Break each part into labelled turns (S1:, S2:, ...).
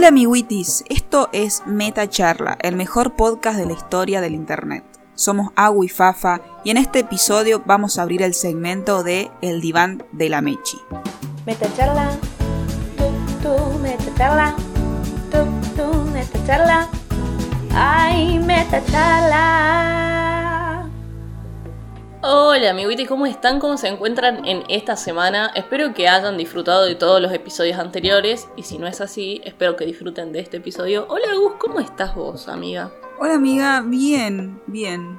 S1: Hola amiguitis, esto es Meta Charla, el mejor podcast de la historia del internet. Somos Agua y Fafa y en este episodio vamos a abrir el segmento de El diván de la Mechi.
S2: Meta charla, tú, tú, meta charla, tú, tú, meta charla, ay, meta charla.
S3: Hola amiguitos, ¿cómo están? ¿Cómo se encuentran en esta semana? Espero que hayan disfrutado de todos los episodios anteriores y si no es así, espero que disfruten de este episodio. Hola Gus, ¿cómo estás vos, amiga?
S1: Hola amiga, bien, bien.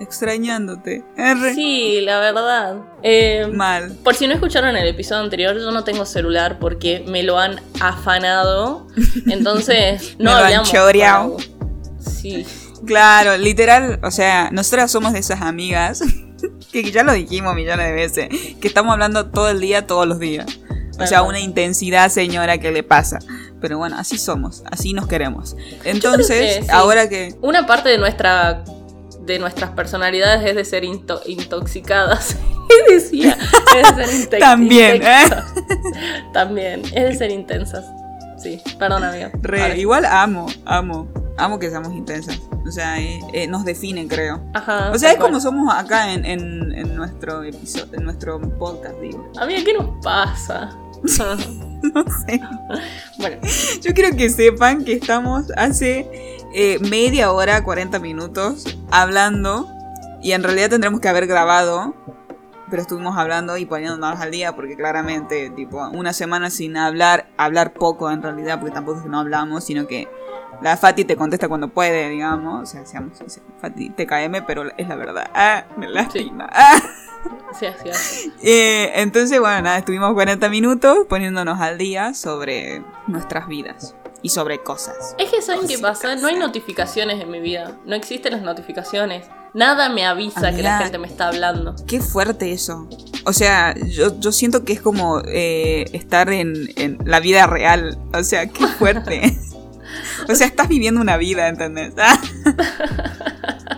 S1: Extrañándote. R.
S3: Sí, la verdad. Eh,
S1: Mal.
S3: por si no escucharon el episodio anterior, yo no tengo celular porque me lo han afanado. Entonces, no
S1: Me lo han choreado.
S3: Sí.
S1: Claro, literal, o sea, nosotras somos de esas amigas que ya lo dijimos millones de veces, que estamos hablando todo el día, todos los días. O sea, una intensidad, señora, que le pasa. Pero bueno, así somos, así nos queremos. Entonces,
S3: que sí.
S1: ahora que...
S3: Una parte de nuestra de nuestras personalidades es de ser into- intoxicadas. ¿Qué decía? Es de ser inte-
S1: También, ¿eh?
S3: intensas. También, es de ser intensas. Sí, perdón, amiga.
S1: Re, igual amo, amo, amo que seamos intensas. O sea, eh, eh, nos definen, creo.
S3: Ajá.
S1: O sea, es como somos acá en, en- en nuestro episodio, en nuestro podcast, digo.
S3: Amiga, ¿qué nos pasa?
S1: No sé.
S3: bueno,
S1: Yo quiero que sepan que estamos hace eh, media hora, 40 minutos hablando. Y en realidad tendremos que haber grabado. Pero estuvimos hablando y poniéndonos al día porque claramente, tipo, una semana sin hablar, hablar poco en realidad, porque tampoco es que no hablamos, sino que la Fati te contesta cuando puede, digamos. O sea, seamos sinceros, Fati, te KM, pero es la verdad. Ah, me lastima. Ah.
S3: sí, es.
S1: Eh, entonces, bueno, nada, estuvimos 40 minutos poniéndonos al día sobre nuestras vidas y sobre cosas.
S3: Es que ¿saben qué pasa? No hay notificaciones en mi vida. No existen las notificaciones. Nada me avisa que la gente me está hablando.
S1: Qué fuerte eso. O sea, yo, yo siento que es como eh, estar en, en la vida real. O sea, qué fuerte. o sea, estás viviendo una vida, ¿entendés? Ah,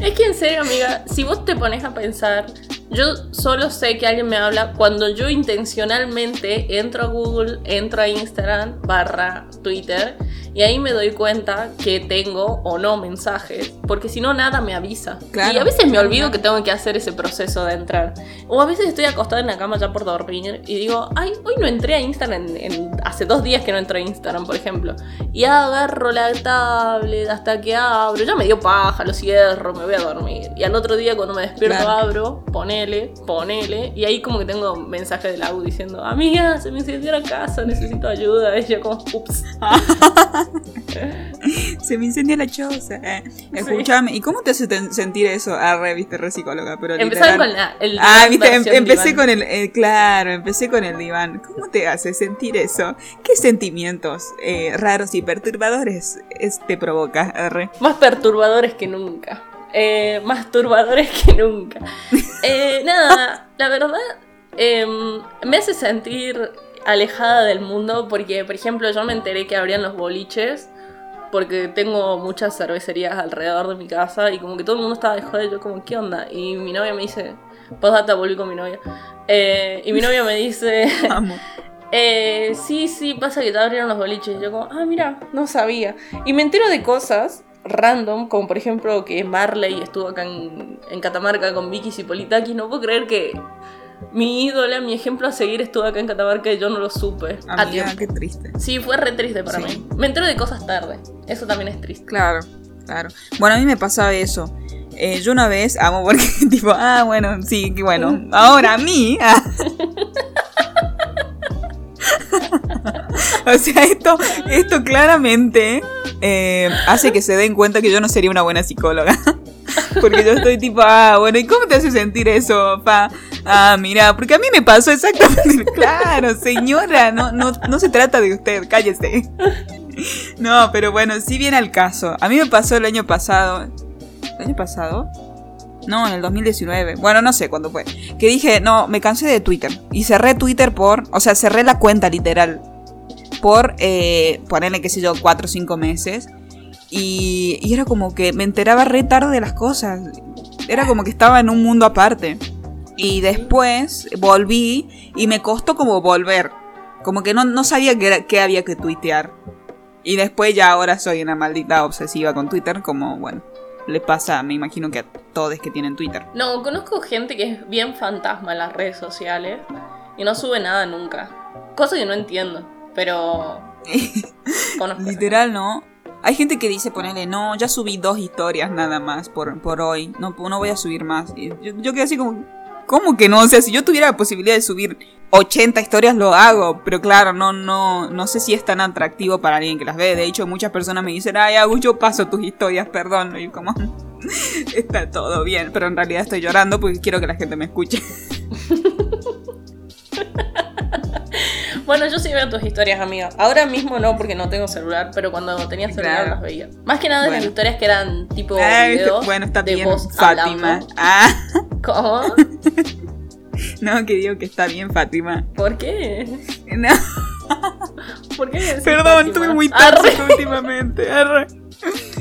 S3: Es que en serio, amiga, si vos te pones a pensar, yo solo sé que alguien me habla cuando yo intencionalmente entro a Google, entro a Instagram barra Twitter y ahí me doy cuenta que tengo o no mensajes, porque si no nada me avisa.
S1: Claro.
S3: Y a veces me olvido que tengo que hacer ese proceso de entrar. O a veces estoy acostada en la cama ya por dormir y digo, ay, hoy no entré a Instagram, en- en- hace dos días que no entro a Instagram, por ejemplo. Y agarro la tablet hasta que abro, ya me dio paja, lo cierro, me voy a dormir. Y al otro día cuando me despierto
S1: Claro.
S3: abro, ponele, ponele, y ahí como que tengo mensaje de la U diciendo, amiga, se me incendió la casa, necesito ayuda. Y yo como, ups.
S1: se me incendia la choza. Escúchame, ¿y cómo te hace sentir eso? Ah, re, viste, re psicóloga, pero
S3: Empezaron con la, el
S1: Ah, viste, em- empecé
S3: diván.
S1: con el, eh, claro, empecé con el diván. ¿Cómo te hace sentir eso? ¿Qué sentimientos eh, raros y perturbadores es- te provoca, R?
S3: Más perturbadores que nunca. Eh, más turbadores que nunca. Nada, la verdad em, me hace sentir alejada del mundo porque, por ejemplo, yo me enteré que abrían los boliches porque tengo muchas cervecerías alrededor de mi casa y como que todo el mundo estaba de joder, yo como, ¿qué onda? Y mi novia me dice, postdata, volví con mi novia. Eh, y mi novia me dice, eh, sí, sí, pasa que ya abrieron los boliches. Y yo como, ah, mira, no sabía. Y me entero de cosas random, como por ejemplo que Marley estuvo acá en, en Catamarca con Vicky Cipolitakis. No puedo creer que mi ídola, mi ejemplo a seguir estuvo acá en Catamarca y yo no lo supe a
S1: Amiga,
S3: tiempo.
S1: qué triste.
S3: Sí, fue re triste para
S1: Sí.
S3: mí. Me entero de cosas tarde. Eso también es triste.
S1: Claro, claro. Bueno, a mí me pasaba eso. Eh, yo una vez, amo porque, tipo, ah, bueno, sí, que bueno. Ahora a mí. ah. o sea, esto, esto claramente eh, hace que se den cuenta que yo no sería una buena psicóloga. Porque yo estoy tipo, ah, bueno, ¿y cómo te hace sentir eso, pa? Ah, mira, porque a mí me pasó exactamente. Claro, señora, no, no, no se trata de usted, cállese. No, pero bueno, sí viene al caso. A mí me pasó el año pasado. ¿El año pasado? No, en el 2019. Bueno, no sé cuándo fue. Que dije, no, me cansé de Twitter. Y cerré Twitter por. O sea, cerré la cuenta literal. Por eh, ponerle, qué sé yo, 4 o 5 meses. Y, y era como que me enteraba re tarde de las cosas. Era como que estaba en un mundo aparte. Y después volví y me costó como volver. Como que no, no sabía qué, qué había que tuitear. Y después ya ahora soy una maldita obsesiva con Twitter, como, bueno, le pasa, me imagino que a todos que tienen Twitter.
S3: No, conozco gente que es bien fantasma en las redes sociales y no sube nada nunca. Cosa que no entiendo, pero.
S1: Literal, ¿no? Hay gente que dice, ponele, no, ya subí dos historias nada más por, por hoy, no, no voy a subir más. Yo, yo quedé así como, ¿cómo que no? O sea, si yo tuviera la posibilidad de subir 80 historias, lo hago, pero claro, no, no, no sé si es tan atractivo para alguien que las ve. De hecho, muchas personas me dicen, ay, Agus, yo paso tus historias, perdón. Y como, está todo bien, pero en realidad estoy llorando porque quiero que la gente me escuche.
S3: Bueno, yo sí veo tus historias, amiga. Ahora mismo no, porque no tengo celular, pero cuando tenía celular
S1: Claro.
S3: las veía. Más que nada de las historias que eran tipo
S1: Ay,
S3: videos
S1: bueno, está
S3: de
S1: bien,
S3: voz
S1: Fátima.
S3: hablando.
S1: Ah,
S3: ¿Cómo?
S1: no, que digo que está bien, Fátima.
S3: ¿Por qué?
S1: No.
S3: ¿Por qué
S1: Perdón,
S3: Fátima?
S1: estuve muy tóxica últimamente. arre.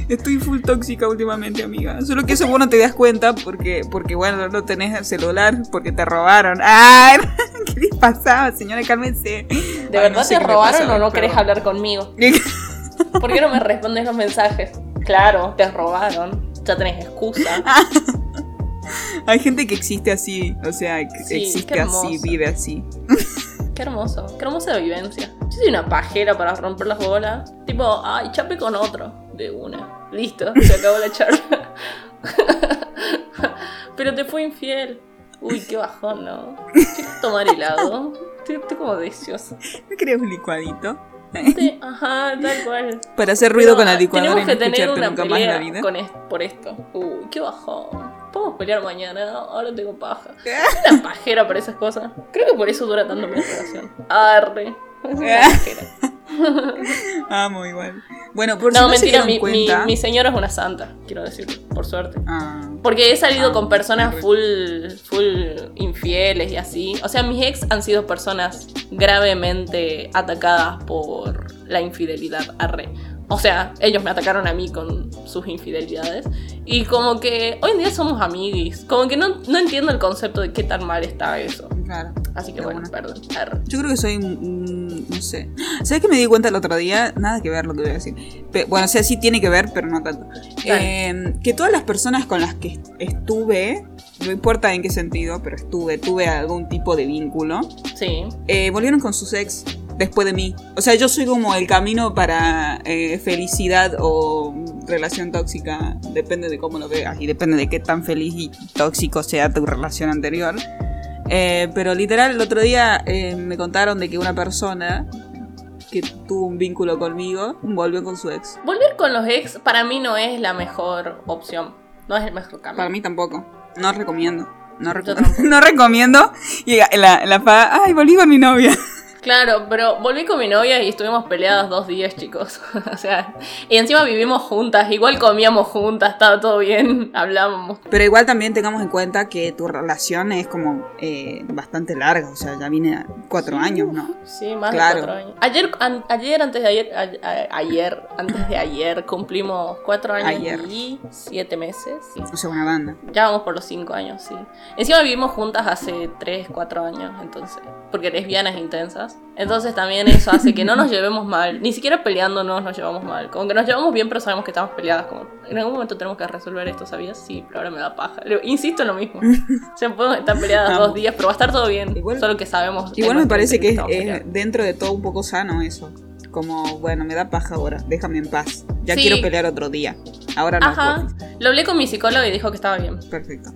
S1: Estoy full tóxica últimamente, amiga. Solo que eso vos no te das cuenta porque, porque bueno, no tenés el celular porque te robaron. ¡Ay! ¿Qué les pasaba, señora? Cálmense.
S3: ¿De verdad te robaron o no querés hablar conmigo? ¿Por qué no me respondes los mensajes? Claro, te robaron. Ya tenés excusa.
S1: Hay gente que existe así, o sea,
S3: Sí,
S1: existe así, vive así.
S3: Qué hermoso, qué hermosa vivencia. Yo soy una pajera para romper las bolas. Tipo, ay, chape con otro. De una. Listo, se acabó la charla. Pero te fue infiel. Uy, qué bajón, ¿no? ¿Quieres tomar helado? Estoy, estoy como deliciosa.
S1: ¿No querés un licuadito?
S3: Sí, ajá, tal cual.
S1: Para hacer ruido con la licuadora y
S3: Tenemos
S1: no
S3: que tener
S1: escucharte
S3: una
S1: nunca más en la
S3: pelea
S1: vida.
S3: con es- por esto. Uy, qué bajón. Podemos pelear mañana, ahora tengo paja. Soy una pajera para esas cosas. Creo que por eso dura tanto mi relación. Arre. Una pajera.
S1: Amo igual. Bueno, por si
S3: No,
S1: no se
S3: mentira,
S1: dieron
S3: mi, mi,
S1: cuenta...
S3: mi señora es una santa, quiero decirlo, por suerte.
S1: Ah,
S3: Porque he salido
S1: Ah,
S3: con personas full, full infieles y así. O sea, mis ex han sido personas gravemente atacadas por la infidelidad. Arre. O sea, ellos me atacaron a mí con sus infidelidades. Y como que hoy en día somos amiguis. Como que no, no entiendo el concepto de qué tan mal está eso.
S1: Claro.
S3: Así que
S1: Pero
S3: bueno,
S1: bueno.
S3: perdón.
S1: Yo creo que soy, mm, no sé. ¿Sabes qué me di cuenta el otro día? Nada que ver lo que voy a decir. Pe- bueno, o sea, sí tiene que ver, pero no tanto. Eh, que todas las personas con las que est- estuve, no importa en qué sentido, pero estuve, tuve algún tipo de vínculo,
S3: Sí.
S1: eh, volvieron con sus ex después de mí. O sea, yo soy como el camino para eh, felicidad o relación tóxica, depende de cómo lo veas y depende de qué tan feliz y tóxico sea tu relación anterior. Eh, pero literal, el otro día eh, me contaron de que una persona que tuvo un vínculo conmigo volvió con su ex.
S3: Volver con los ex para mí no es la mejor opción. No es el mejor camino.
S1: Para mí tampoco. No recomiendo. No, reco- no recomiendo. Y la, la fa, ay, volví con mi novia.
S3: Claro, pero volví con mi novia y estuvimos peleadas dos días, chicos. o sea, y encima vivimos juntas, igual comíamos juntas, estaba todo bien, hablábamos.
S1: Pero igual también tengamos en cuenta que tu relación es como eh, bastante larga, o sea, ya viene cuatro años, ¿no?
S3: Sí, más
S1: Claro.
S3: de cuatro años. Ayer, an- ayer antes de ayer, a- ayer, antes de ayer, cumplimos cuatro años
S1: Ayer.
S3: y siete meses. Sí.
S1: O sea, una banda.
S3: Ya vamos por los cinco años, sí. Encima vivimos juntas hace tres, cuatro años, entonces, porque lesbianas intensas. Entonces también eso hace que no nos llevemos mal. Ni siquiera peleándonos nos llevamos mal. Como que nos llevamos bien, pero sabemos que estamos peleadas. Como, en algún momento tenemos que resolver esto, ¿sabías? Sí, pero ahora me da paja. Le- Insisto en lo mismo. O sea, podemos estar peleadas
S1: Vamos.
S3: dos días, pero va a estar todo bien.
S1: Igual-
S3: solo que sabemos.
S1: Igual me parece que es, dentro de todo un poco sano eso. Como, bueno, me da paja ahora, déjame en paz. Ya
S3: Sí.
S1: quiero pelear otro día. Ahora no.
S3: Ajá. Lo hablé con mi psicólogo y dijo que estaba bien.
S1: Perfecto.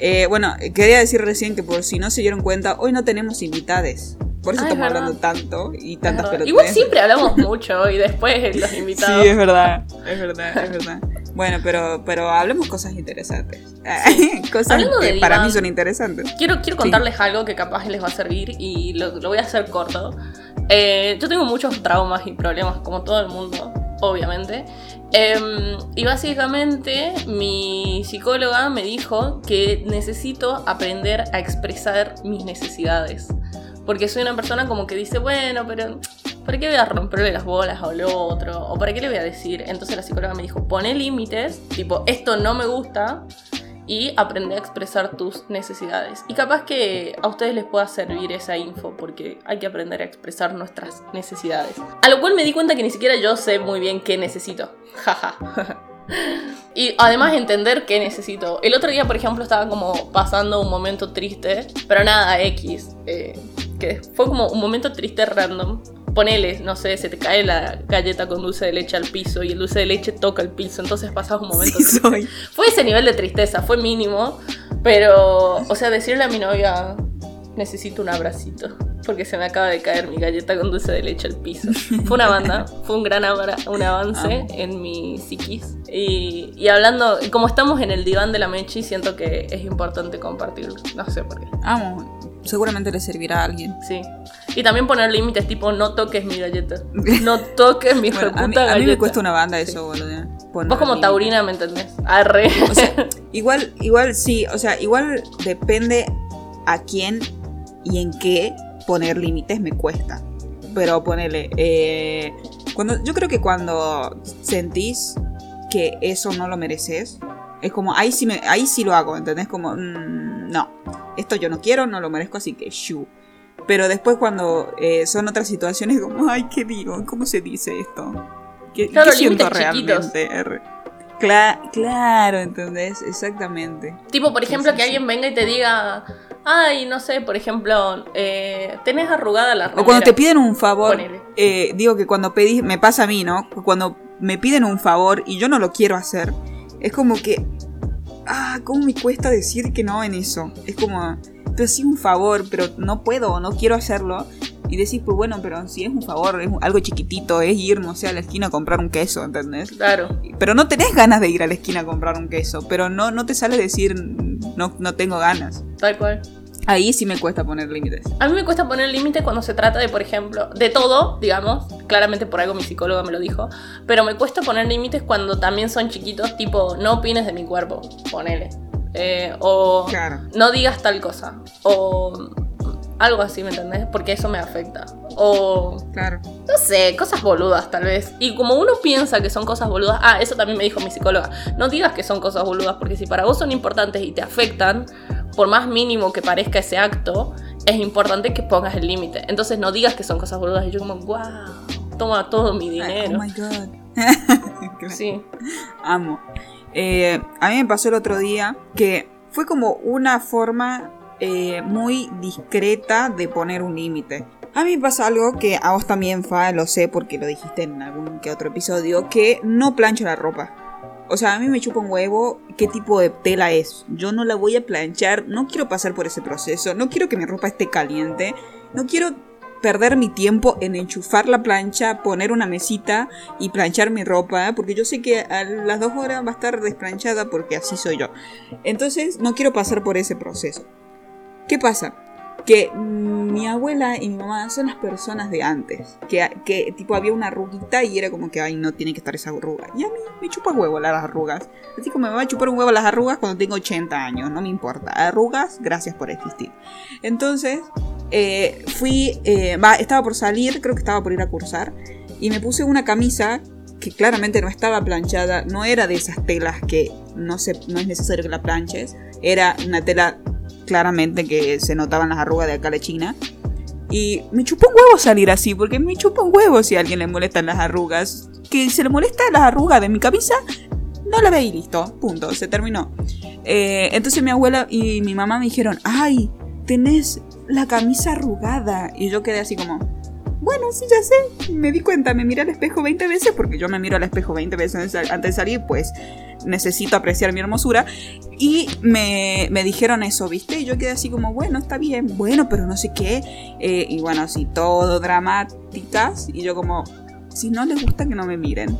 S1: Eh, bueno, eh, quería decir recién que por si no se dieron cuenta, hoy no tenemos invitades. Por eso
S3: Ah, es
S1: estamos
S3: verdad.
S1: hablando tanto y
S3: Es
S1: tantas pelotudes.
S3: Igual siempre hablamos mucho y después los invitados.
S1: Sí, es verdad, es verdad, es verdad. Bueno, pero, pero hablemos cosas interesantes. cosas
S3: Hablando
S1: que para mí son interesantes.
S3: Quiero, quiero contarles algo que capaz les va a servir y lo, lo voy a hacer corto. Eh, yo tengo muchos traumas y problemas, como todo el mundo, obviamente. Em, y básicamente mi psicóloga me dijo que necesito aprender a expresar mis necesidades. Porque soy una persona como que dice, bueno, pero ¿para qué voy a romperle las bolas a lo otro? ¿O para qué le voy a decir? Entonces la psicóloga me dijo, pone límites, tipo, esto no me gusta. y aprender a expresar tus necesidades. Y capaz que a ustedes les pueda servir esa info porque hay que aprender a expresar nuestras necesidades. A lo cual me di cuenta que ni siquiera yo sé muy bien qué necesito. Jaja. Y además entender qué necesito. El otro día, por ejemplo, estaba como pasando un momento triste, pero nada, X. eh, que fue como un momento triste random. Ponele, no sé, se te cae la galleta con dulce de leche al piso y el dulce de leche toca el piso, entonces pasas un momento
S1: Sí,
S3: triste.
S1: soy.
S3: Fue ese nivel de tristeza, fue mínimo, pero, o sea, decirle a mi novia, necesito un abracito, porque se me acaba de caer mi galleta con dulce de leche al piso. Fue una banda, fue un gran abra- un avance
S1: Amo.
S3: en mi psiquis. Y, y hablando, como estamos en el diván de la Mechi, siento que es importante compartirlo, no sé por qué.
S1: Amo. Seguramente le servirá a alguien.
S3: Sí. Y también poner límites tipo no toques mi galleta. No toques mi
S1: Bueno, a, mí, a mí me
S3: galleta.
S1: cuesta una banda
S3: Sí.
S1: eso, boludo. poner
S3: Vos como
S1: límites.
S3: taurina, ¿me entendés? Arre.
S1: O sea, igual, igual sí, o sea, igual depende a quién y en qué poner límites me cuesta. Pero ponele, eh, cuando, yo creo que cuando sentís que eso no lo mereces, es como, ahí sí, me, ahí sí lo hago, ¿entendés? Como, mm, no, esto yo no quiero, no lo merezco, así que shu. Pero después cuando eh, son otras situaciones, como, ay, ¿qué digo? ¿Cómo se dice esto? ¿Qué,
S3: Claro,
S1: qué siento realmente? Cla- claro, ¿entendés? Exactamente.
S3: Tipo, por ejemplo,
S1: sí,
S3: que
S1: sí.
S3: alguien venga y te diga, ay, no sé, por ejemplo, eh, tenés arrugada la remera.
S1: O cuando te piden un favor, eh, digo que cuando pedís, me pasa a mí, ¿no? Cuando me piden un favor y yo no lo quiero hacer, es como que, ah, ¿cómo me cuesta decir que no en eso? Es como, pero sí un favor, pero no puedo o no quiero hacerlo. Y decís, pues bueno, pero si es un favor, es algo chiquitito, es ir, no sé, a la esquina a comprar un queso, ¿entendés?
S3: Claro.
S1: Pero no tenés ganas de ir a la esquina a comprar un queso, pero no, no te sale decir, no, no tengo ganas.
S3: Tal cual.
S1: Ahí sí me cuesta poner límites.
S3: A mí me cuesta poner límite cuando se trata de, por ejemplo, de todo, digamos. Claramente por algo mi psicóloga me lo dijo. Pero me cuesta poner límites cuando también son chiquitos, tipo, no opines de mi cuerpo, ponele. Eh, o
S1: Claro.
S3: no digas tal cosa. O algo así, ¿me entendés? Porque eso me afecta. O
S1: Claro.
S3: no sé, cosas boludas tal vez. Y como uno piensa que son cosas boludas, ah, eso también me dijo mi psicóloga, no digas que son cosas boludas, porque si para vos son importantes y te afectan, por más mínimo que parezca ese acto, es importante que pongas el límite. Entonces no digas que son cosas boludas. Y yo como, wow, toma todo mi dinero.
S1: Oh my god. Claro.
S3: Sí,
S1: Amo. Eh, a mí me pasó el otro día que fue como una forma eh, muy discreta de poner un límite. A mí pasa algo que a vos también, Fa, lo sé porque lo dijiste en algún que otro episodio, que no plancho la ropa. O sea, a mí me chupa un huevo qué tipo de tela es. Yo no la voy a planchar, no quiero pasar por ese proceso, no quiero que mi ropa esté caliente, no quiero perder mi tiempo en enchufar la plancha, poner una mesita y planchar mi ropa, porque yo sé que a las dos horas va a estar desplanchada porque así soy yo. Entonces no quiero pasar por ese proceso. ¿Qué pasa? Que mi abuela y mi mamá son las personas de antes. Que, tipo había una arruguita y era como que, ay, no tiene que estar esa arruga. Y a mí me chupa huevo las arrugas. Así como me va a chupar un huevo las arrugas cuando tengo 80 años, no me importa. Arrugas, gracias por existir. Entonces, eh, fui, eh, estaba por salir, creo que estaba por ir a cursar, y me puse una camisa que claramente no estaba planchada, no era de esas telas que no, se, no es necesario que la planches, era una tela claramente que se notaban las arrugas de acá de China. Y me chupó un huevo salir así, porque me chupa un huevo si a alguien le molestan las arrugas. Que se le molesta las arrugas de mi camisa, no la ve y listo, punto, se terminó. Eh, entonces mi abuela y mi mamá me dijeron, ay, tenés la camisa arrugada. Y yo quedé así como, bueno, sí, ya sé. Me di cuenta, me miré al espejo 20 veces, porque yo me miro al espejo 20 veces antes de salir, pues necesito apreciar mi hermosura. Y me, me dijeron eso, ¿viste? Y yo quedé así como, bueno, está bien, bueno, pero no sé qué. Eh, y bueno, así, todo dramáticas. Y yo como, si no les gusta que no me miren.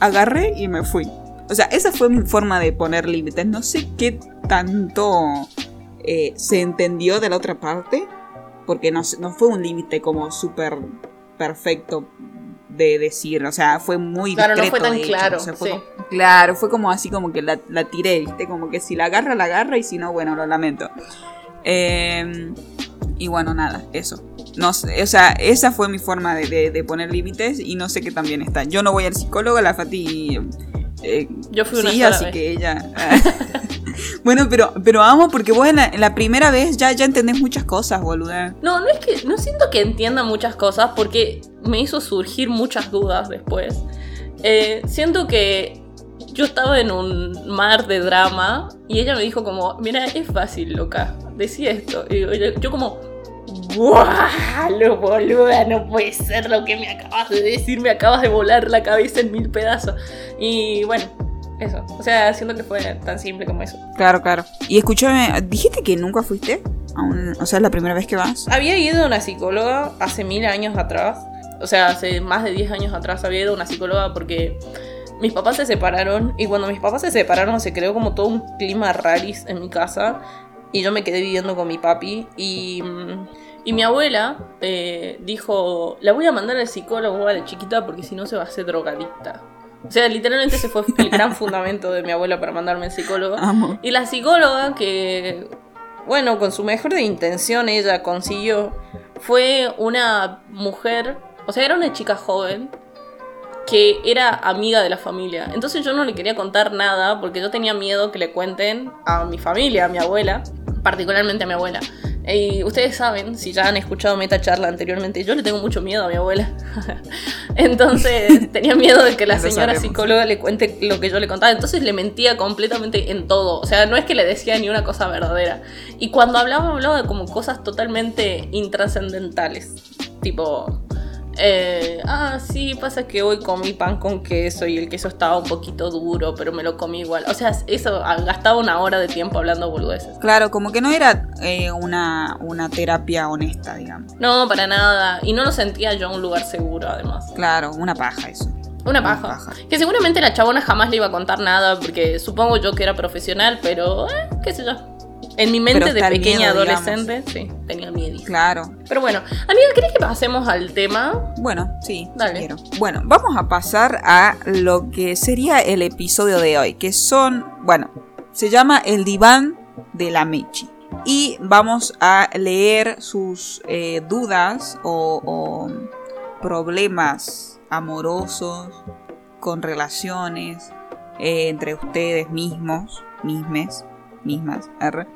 S1: Agarré y me fui. O sea, esa fue mi forma de poner límites. No sé qué tanto eh, se entendió de la otra parte. Porque no, no fue un límite como súper perfecto de decir. O sea, fue muy
S3: Claro, no
S1: discreto,
S3: fue tan
S1: de hecho.
S3: claro,
S1: O sea, fue
S3: sí.
S1: como- claro, fue como así como que la, la tiré, ¿viste? Como que si la agarra, la agarra. Y si no, bueno, lo lamento. Eh, y bueno, nada, eso. No sé, o sea, esa fue mi forma de, de- de poner límites y no sé qué también está. Yo no voy al psicólogo, la Fati. eh,
S3: Yo fui una
S1: sí,
S3: sola
S1: así
S3: vez.
S1: que ella. Bueno, pero, pero amo porque vos en la, primera vez ya, ya entendés muchas cosas, boluda.
S3: No, no es que. No siento que entienda muchas cosas porque me hizo surgir muchas dudas después. Eh, siento que yo estaba en un mar de drama y ella me dijo como, mira, es fácil, loca, decía esto. Y yo, como, ¡guau! Lo boluda, no puede ser lo que me acabas de decir, me acabas de volar la cabeza en mil pedazos. Y bueno, eso. O sea, siento que fue tan simple como eso.
S1: Claro, claro. Y escúchame, ¿dijiste que nunca fuiste? A un- o sea, es la primera vez que vas.
S3: Había ido a una psicóloga hace mil años atrás. O sea, hace más de 10 años atrás había ido a una psicóloga porque mis papás se separaron. Y cuando mis papás se separaron se creó como todo un clima raris en mi casa. Y yo me quedé viviendo con mi papi. Y, mm, y mi abuela eh, dijo, la voy a mandar al psicólogo a la chiquita porque si no se va a hacer drogadicta. O sea, literalmente ese fue el gran fundamento de mi abuela para mandarme al psicólogo.
S1: Amo.
S3: Y la psicóloga que, bueno, con su mejor de intención ella consiguió, fue una mujer, o sea, era una chica joven que era amiga de la familia. Entonces yo no le quería contar nada porque yo tenía miedo que le cuenten a mi familia, a mi abuela, particularmente a mi abuela. Y ustedes saben, si ya han escuchado Meta Charla anteriormente, yo le tengo mucho miedo a mi abuela. Entonces tenía miedo de que la señora psicóloga le cuente lo que yo le contaba. Entonces le mentía completamente en todo. O sea, no es que le decía ni una cosa verdadera. Y cuando hablaba, hablaba de como cosas totalmente intrascendentales. Tipo, eh, ah, sí, pasa que hoy comí pan con queso y el queso estaba un poquito duro, pero me lo comí igual. O sea, eso ah, gastaba una hora de tiempo hablando boludeces.
S1: Claro, como que no era eh, una, una terapia honesta, digamos.
S3: No, para nada. Y no lo sentía yo en un lugar seguro, además.
S1: Claro, una paja eso.
S3: Una paja.
S1: paja.
S3: Que seguramente la chabona jamás le iba a contar nada, porque supongo yo que era profesional, pero, eh, qué sé yo. En mi mente de pequeña
S1: miedo,
S3: adolescente, sí, tenía miedo.
S1: Claro.
S3: Pero bueno, amiga, ¿querés que pasemos al tema?
S1: Bueno, sí, sí
S3: Dale.
S1: quiero. Bueno, vamos a pasar a lo que sería el episodio de hoy, que son, bueno, se llama El diván de la Mechi. Y vamos a leer sus eh, dudas o, o problemas amorosos con relaciones eh, entre ustedes mismos, mismes, mismas, arre.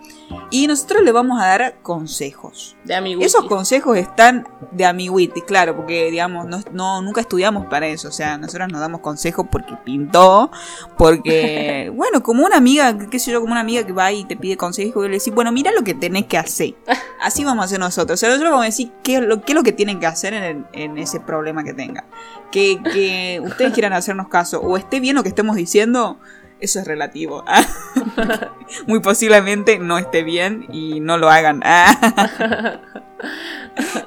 S1: y nosotros le vamos a dar consejos.
S3: De.
S1: Esos consejos están de amiguiti, claro, porque digamos, no, no- nunca estudiamos para eso, o sea, nosotros nos damos consejos porque pintó, porque, bueno, como una amiga, qué sé yo, como una amiga que va y te pide consejos y le decís, bueno, mira lo que tenés que hacer. Así vamos a hacer nosotros, o sea, nosotros vamos a decir qué, es lo- qué es lo que tienen que hacer en, el- en ese problema que tengan. Que, que ustedes quieran hacernos caso o esté bien lo que estemos diciendo, eso es relativo. Muy posiblemente no esté bien y no lo hagan.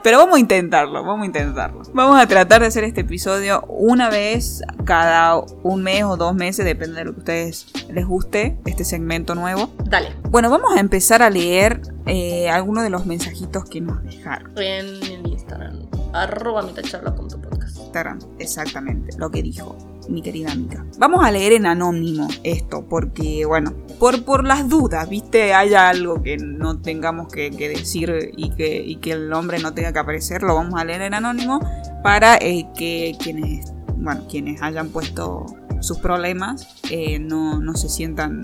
S1: Pero vamos a intentarlo, vamos a intentarlo. Vamos a tratar de hacer este episodio una vez cada un mes o dos meses, depende de lo que a ustedes les guste, este segmento nuevo.
S3: Dale.
S1: Bueno, vamos a empezar a leer eh, algunos de los mensajitos que nos dejaron.
S3: En Instagram. Arroba mitacharla.podcast.
S1: Instagram, exactamente, lo que dijo mi querida amiga. Vamos a leer en anónimo esto, porque, bueno, por, por las dudas, ¿viste? Haya algo que no tengamos que, que decir y que, y que el nombre no tenga que aparecer, lo vamos a leer en anónimo para eh, que quienes, bueno, quienes hayan puesto sus problemas eh, no, no se sientan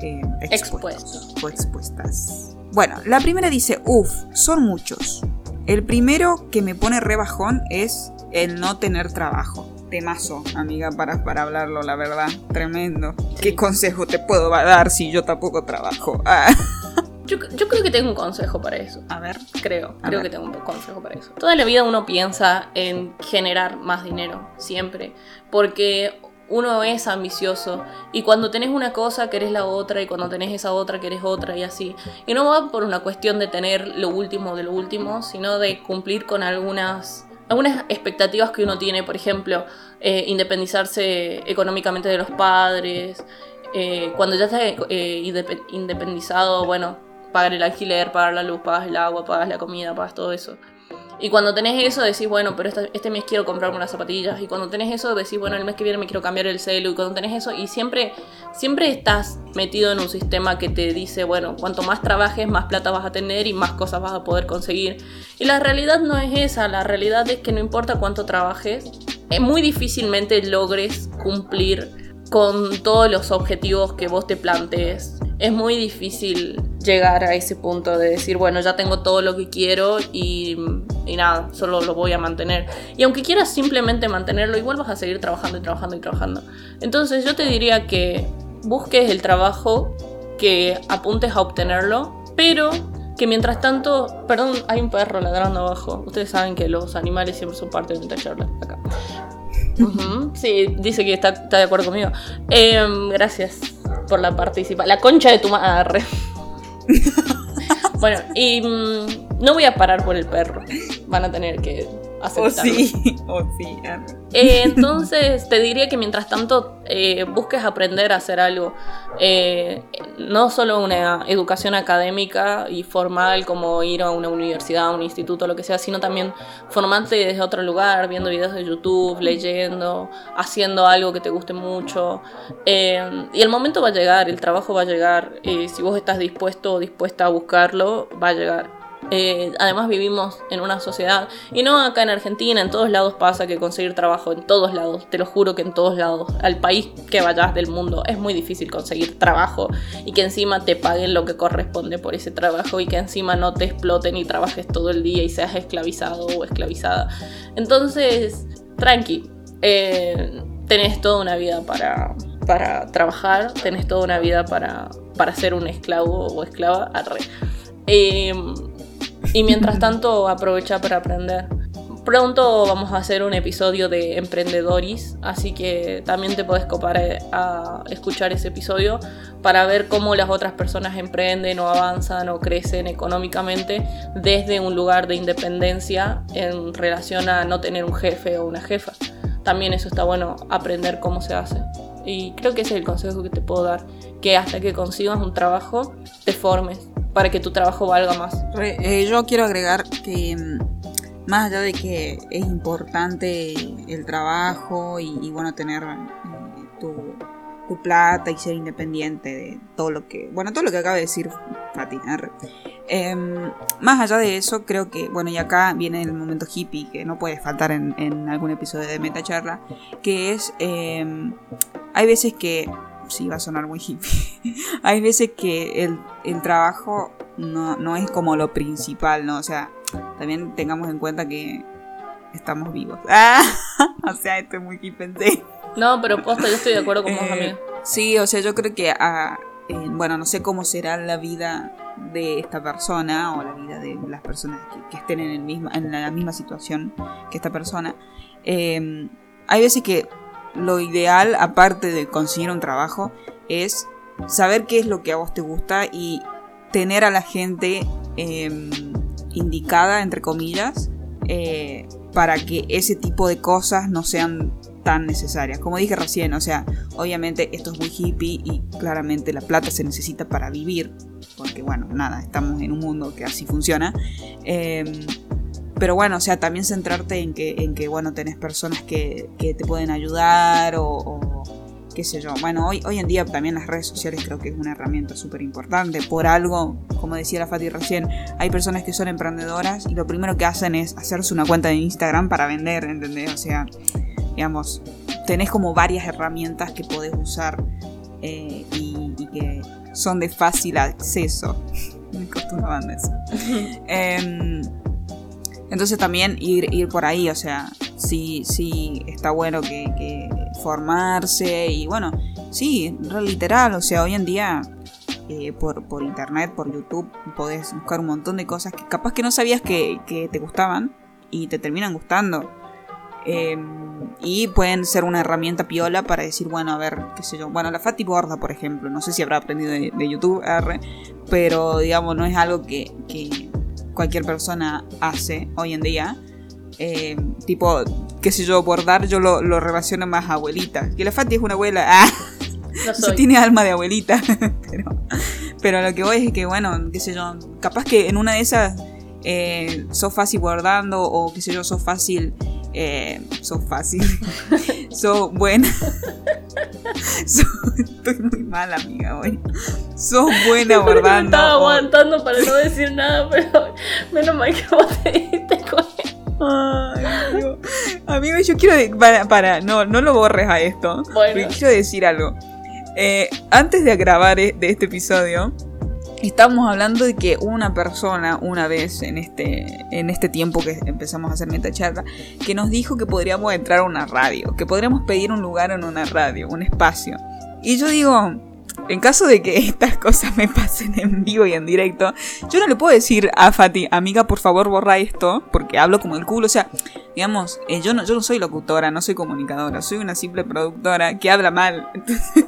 S1: eh, expuestos o expuestas. Bueno, la primera dice, uff, son muchos. El primero que me pone rebajón es el no tener trabajo. Temazo, amiga, para, para hablarlo, la verdad. Tremendo. ¿Qué consejo te puedo dar si yo tampoco trabajo? Ah.
S3: Yo, yo creo que tengo un consejo para eso.
S1: A ver.
S3: Creo,
S1: A
S3: creo
S1: ver.
S3: que tengo un consejo para eso. Toda la vida uno piensa en generar más dinero, siempre, porque uno es ambicioso y cuando tenés una cosa querés la otra y cuando tenés esa otra querés otra y así. Y no va por una cuestión de tener lo último de lo último, sino de cumplir con algunas algunas expectativas que uno tiene, por ejemplo, eh, independizarse económicamente de los padres, eh, cuando ya estás eh, indep- independizado, bueno, pagar el alquiler, pagar la luz, pagas el agua, pagas la comida, pagas todo eso. Y cuando tenés eso decís, bueno, pero este mes quiero comprarme unas zapatillas. Y cuando tenés eso decís, bueno, el mes que viene me quiero cambiar el celu. Y cuando tenés eso, y siempre, siempre estás metido en un sistema que te dice, bueno, cuanto más trabajes, más plata vas a tener y más cosas vas a poder conseguir. Y la realidad no es esa, la realidad es que no importa cuánto trabajes, eh, muy difícilmente logres cumplir con todos los objetivos que vos te plantees. es muy difícil llegar a ese punto de decir, bueno, ya tengo todo lo que quiero y, y nada, solo lo voy a mantener. Y aunque quieras simplemente mantenerlo, igual vas a seguir trabajando y trabajando y trabajando. Entonces yo te diría que busques el trabajo, que apuntes a obtenerlo, pero que mientras tanto, perdón, hay un perro ladrando abajo. Ustedes saben que los animales siempre son parte de esta charla acá. Ujú, Sí, dice que está, está de acuerdo conmigo. Em, gracias por la participación. La concha de tu madre. bueno, y mm, no voy a parar por el perro. Van a tener que
S1: O
S3: aceptarlo.
S1: sí, o sí. ah.
S3: Eh, entonces, te diría que mientras tanto eh, busques aprender a hacer algo. Eh, no solo una educación académica y formal como ir a una universidad, a un instituto, lo que sea, sino también formarte desde otro lugar, viendo videos de YouTube, leyendo, haciendo algo que te guste mucho. Eh, y el momento va a llegar, el trabajo va a llegar. si vos estás dispuesto o dispuesta a buscarlo, va a llegar. Eh, además vivimos en una sociedad, y no acá en Argentina, en todos lados pasa que conseguir trabajo, en todos lados, te lo juro que en todos lados, al país que vayas del mundo, es muy difícil conseguir trabajo y que encima te paguen lo que corresponde por ese trabajo y que encima no te exploten y trabajes todo el día y seas esclavizado o esclavizada. Entonces, tranqui, eh, tenés toda una vida para, para trabajar, tenés toda una vida para, para ser un esclavo o esclava. Arre. Eh, y mientras tanto, aprovecha para aprender. Pronto vamos a hacer un episodio de Emprendedoris, así que también te puedes copar eh, a escuchar ese episodio para ver cómo las otras personas emprenden o avanzan o crecen económicamente desde un lugar de independencia en relación a no tener un jefe o una jefa. También eso está bueno aprender cómo se hace. Y creo que ese es el consejo que te puedo dar, que hasta que consigas un trabajo, te formes para que tu trabajo valga más.
S1: Eh, yo quiero agregar que mm, más allá de que es importante el trabajo y, bueno tener eh, tu, plata y ser independiente de todo lo que bueno todo lo que acaba de decir Fati arre. Em, más allá de eso creo que bueno y acá viene el momento hippie que no puede faltar en, en algún episodio de Meta Charla que es em, hay veces que sí va a sonar muy hippie hay veces que el, el trabajo no, no es como lo principal, ¿no? O sea, también tengamos en cuenta que estamos vivos. Ah, o sea, esto es muy hippie. sí.
S3: No, pero posta, yo estoy de acuerdo con vos,
S1: Eh. Sí, o sea, yo creo que, ah, eh, bueno, no sé cómo será la vida de esta persona o la vida de las personas que, que estén en, el misma, en la misma situación que esta persona. Eh, hay veces que lo ideal, aparte de conseguir un trabajo, es saber qué es lo que a vos te gusta y tener a la gente eh, indicada, entre comillas, eh, para que ese tipo de cosas no sean tan necesarias. Como dije recién, o sea, obviamente esto es muy hippie y claramente la plata se necesita para vivir, porque bueno, nada, estamos en un mundo que así funciona. Eh, pero bueno, o sea, también centrarte en que, en que bueno, tenés personas que, que te pueden ayudar o, o qué sé yo. Bueno, hoy, hoy en día también las redes sociales creo que es una herramienta súper importante. Por algo, como decía la Fati recién, hay personas que son emprendedoras y lo primero que hacen es hacerse una cuenta de Instagram para vender, ¿entendés? O sea, digamos, tenés como varias herramientas que podés usar eh, y, y que son de fácil acceso. Me costó una banda eso. Em, entonces también ir, ir por ahí, o sea, sí, sí está bueno que, formarse y bueno, sí, literal, o sea, hoy en día eh, por, por internet, por YouTube, podés buscar un montón de cosas que capaz que no sabías que, que te gustaban y te terminan gustando. Eh, y pueden ser una herramienta piola para decir, bueno, a ver, qué sé yo. Bueno, la Fati Borda, por ejemplo, no sé si habrá aprendido de, YouTube, R, pero digamos, no es algo que cualquier persona hace hoy en día. Eh, tipo, qué sé yo, bordar yo lo, lo relaciono más a abuelita. Que la Fati es una abuela. Ah,
S3: No soy.
S1: tiene alma de abuelita. pero, pero lo que voy es que, bueno, qué sé yo, capaz que en una de esas eh, sos fácil bordando o qué sé yo, sos fácil. Eh, sos fácil. sos buena. Estoy muy mal, amiga, hoy. Sos buena
S3: Me
S1: bordando.
S3: estaba aguantando para no decir nada, pero menos mal que vos te diste.
S1: Ay, amigo. Amigo, yo quiero. Para, para, no, no lo borres a esto.
S3: Bueno.
S1: Quiero decir algo. Eh, antes de grabar e- de este episodio, estábamos hablando de que una persona, una vez en este, en este tiempo que empezamos a hacer metacharla, que nos dijo que podríamos entrar a una radio, que podríamos pedir un lugar en una radio, un espacio. Y yo digo, en caso de que estas cosas me pasen en vivo y en directo, yo no le puedo decir a Fati, amiga, por favor borra esto, porque hablo como el culo. O sea, digamos, eh, yo, no, yo no soy locutora, no soy comunicadora, soy una simple productora que habla mal. Entonces,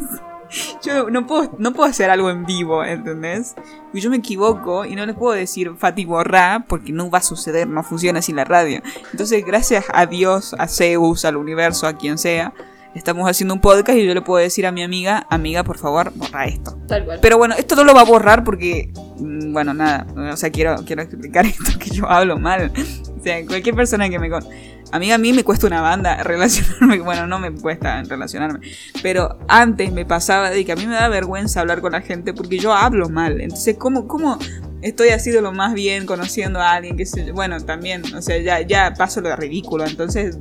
S1: yo no puedo, no puedo hacer algo en vivo, ¿entendés? Y yo me equivoco y no le puedo decir Fati borra porque no va a suceder, no funciona así la radio. Entonces, gracias a Dios, a Zeus, al universo, a quien sea, estamos haciendo un podcast y yo le puedo decir a mi amiga, amiga, por favor, borra esto.
S3: Tal cual.
S1: Pero bueno, esto no lo va a borrar porque, mm, bueno, nada, o sea, quiero, quiero explicar esto que yo hablo mal. O sea, cualquier persona que me... Con... Amiga, a mí me cuesta una banda relacionarme, bueno, no me cuesta relacionarme, pero antes me pasaba de que a mí me da vergüenza hablar con la gente porque yo hablo mal. Entonces, ¿cómo, cómo estoy así de lo más bien conociendo a alguien? Que se, bueno, también, o sea, ya, ya paso lo de ridículo, entonces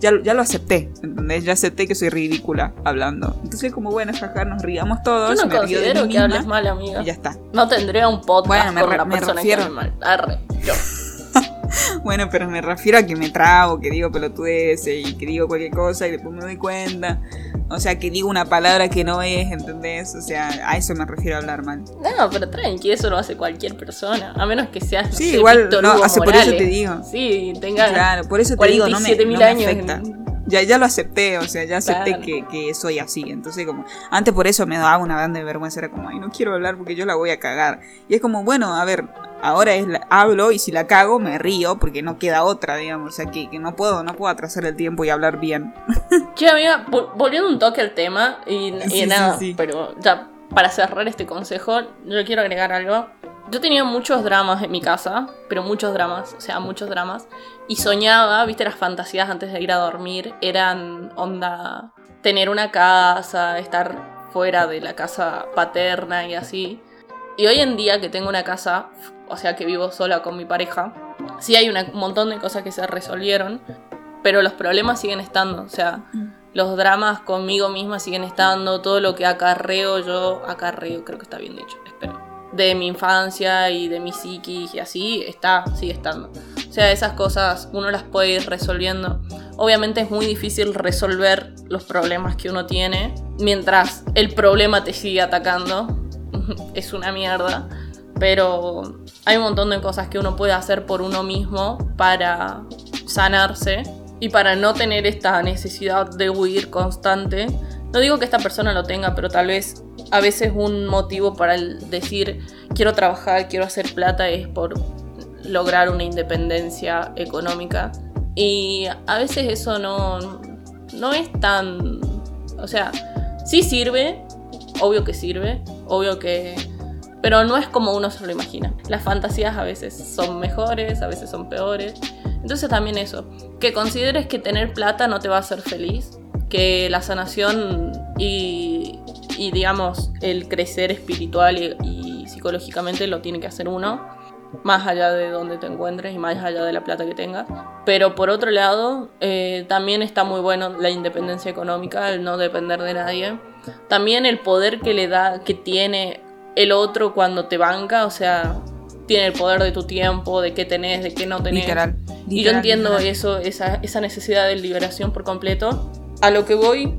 S1: ya, ya lo acepté, ¿entendés? Ya acepté que soy ridícula hablando. Entonces, como bueno, jaja, nos riamos todos.
S3: Yo no
S1: me río de
S3: considero
S1: mí
S3: que hables mal, amiga.
S1: Y ya está.
S3: No tendría un podcast
S1: Bueno, me
S3: con una
S1: me
S3: persona
S1: refiero-
S3: que mal. Arre, yo.
S1: Bueno, pero me refiero a que me trago, que digo pelotudeces y que digo cualquier cosa y después me doy cuenta. O sea, que digo una palabra que no es, ¿entendés? O sea, a eso me refiero a hablar mal.
S3: No, pero tranqui, eso lo hace cualquier persona. A menos que seas. no
S1: Sí,
S3: sé,
S1: igual, no, hace- por eso te digo.
S3: Sí, tenga.
S1: Claro, por eso te digo, no me,
S3: 47.000
S1: no me
S3: años
S1: afecta.
S3: en-
S1: Ya, ya lo acepté, o sea, ya acepté
S3: Claro.
S1: que, que soy así. Entonces, como, antes por eso me daba una banda de vergüenza, era como, ay, no quiero hablar porque yo la voy a cagar. Y es como, bueno, a ver, ahora es la- hablo y si la cago me río porque no queda otra, digamos. O sea, que, que no puedo, no puedo atrasar el tiempo y hablar bien.
S3: Che, amiga, vol- volviendo un toque al tema, y, y
S1: Sí, sí,
S3: nada,
S1: sí.
S3: pero ya para cerrar este consejo, yo quiero agregar algo. Yo tenía muchos dramas en mi casa, pero muchos dramas, o sea, muchos dramas. Y soñaba, viste, las fantasías antes de ir a dormir eran onda tener una casa, estar fuera de la casa paterna y así. Y hoy en día que tengo una casa, o sea, que vivo sola con mi pareja, sí hay una- un montón de cosas que se resolvieron, pero los problemas siguen estando, o sea, los dramas conmigo misma siguen estando, todo lo que acarreo yo, acarreo, creo que está bien dicho, de mi infancia y de mi psiquis y así, está, sigue estando. O sea, esas cosas uno las puede ir resolviendo. Obviamente es muy difícil resolver los problemas que uno tiene mientras el problema te sigue atacando. es una mierda. Pero hay un montón de cosas que uno puede hacer por uno mismo para sanarse y para no tener esta necesidad de huir constante. No digo que esta persona lo tenga, pero tal vez a veces un motivo para el decir quiero trabajar, quiero hacer plata es por lograr una independencia económica. Y a veces eso no, no es tan... O sea, sí sirve, obvio que sirve, obvio que... Pero no es como uno se lo imagina. Las fantasías a veces son mejores, a veces son peores. Entonces también eso, que consideres que tener plata no te va a hacer feliz, que la sanación y, y digamos el crecer espiritual y, y psicológicamente lo tiene que hacer uno, más allá de donde te encuentres y más allá de la plata que tengas. Pero por otro lado, eh, también está muy bueno la independencia económica, el no depender de nadie. También el poder que le da, que tiene el otro cuando te banca, o sea, tiene el poder de tu tiempo, de qué tenés, de qué no tenés.
S1: Literal.
S3: Y yo entiendo
S1: literal.
S3: eso, esa, esa necesidad de liberación por completo. A lo que voy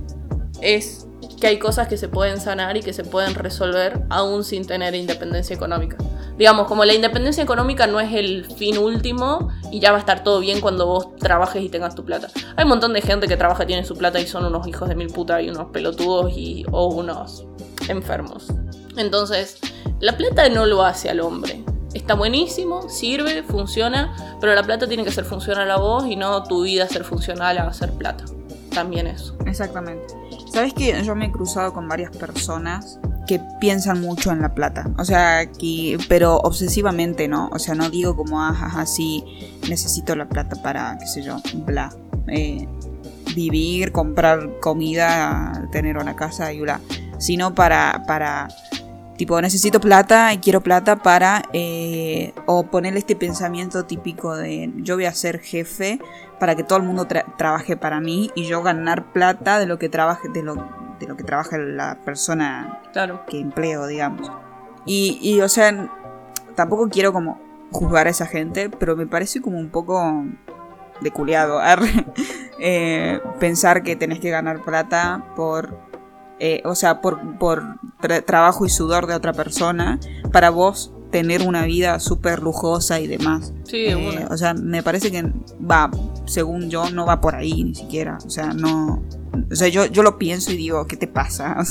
S3: es que hay cosas que se pueden sanar y que se pueden resolver aún sin tener independencia económica. Digamos, como la independencia económica no es el fin último y ya va a estar todo bien cuando vos trabajes y tengas tu plata. Hay un montón de gente que trabaja, tiene su plata y son unos hijos de mil puta y unos pelotudos y, o unos enfermos. Entonces, la plata no lo hace al hombre. Está buenísimo, sirve, funciona, pero la plata tiene que ser funcional a vos y no tu vida ser funcional a hacer plata. También eso.
S1: Exactamente. ¿Sabes que yo me he cruzado con varias personas que piensan mucho en la plata? O sea, que, pero obsesivamente, ¿no? O sea, no digo como, ah, ajá, sí, necesito la plata para, qué sé yo, bla. eh, vivir, comprar comida, tener una casa y bla. Sino para, para tipo, necesito plata y quiero plata para, eh, o ponerle este pensamiento típico de yo voy a ser jefe para que todo el mundo tra- trabaje para mí y yo ganar plata de lo que trabaje, de lo de lo que trabaja la persona
S3: Claro.
S1: que empleo, digamos. Y, y, o sea, tampoco quiero como juzgar a esa gente, pero me parece como un poco de culiado eh, pensar que tenés que ganar plata por, eh, o sea, por, por tra- trabajo y sudor de otra persona para vos tener una vida súper lujosa y demás.
S3: Sí,
S1: Eh,
S3: bueno.
S1: o sea, me parece que va, según yo, no va por ahí ni siquiera. O sea, no. O sea, yo, yo lo pienso y digo, ¿qué te pasa?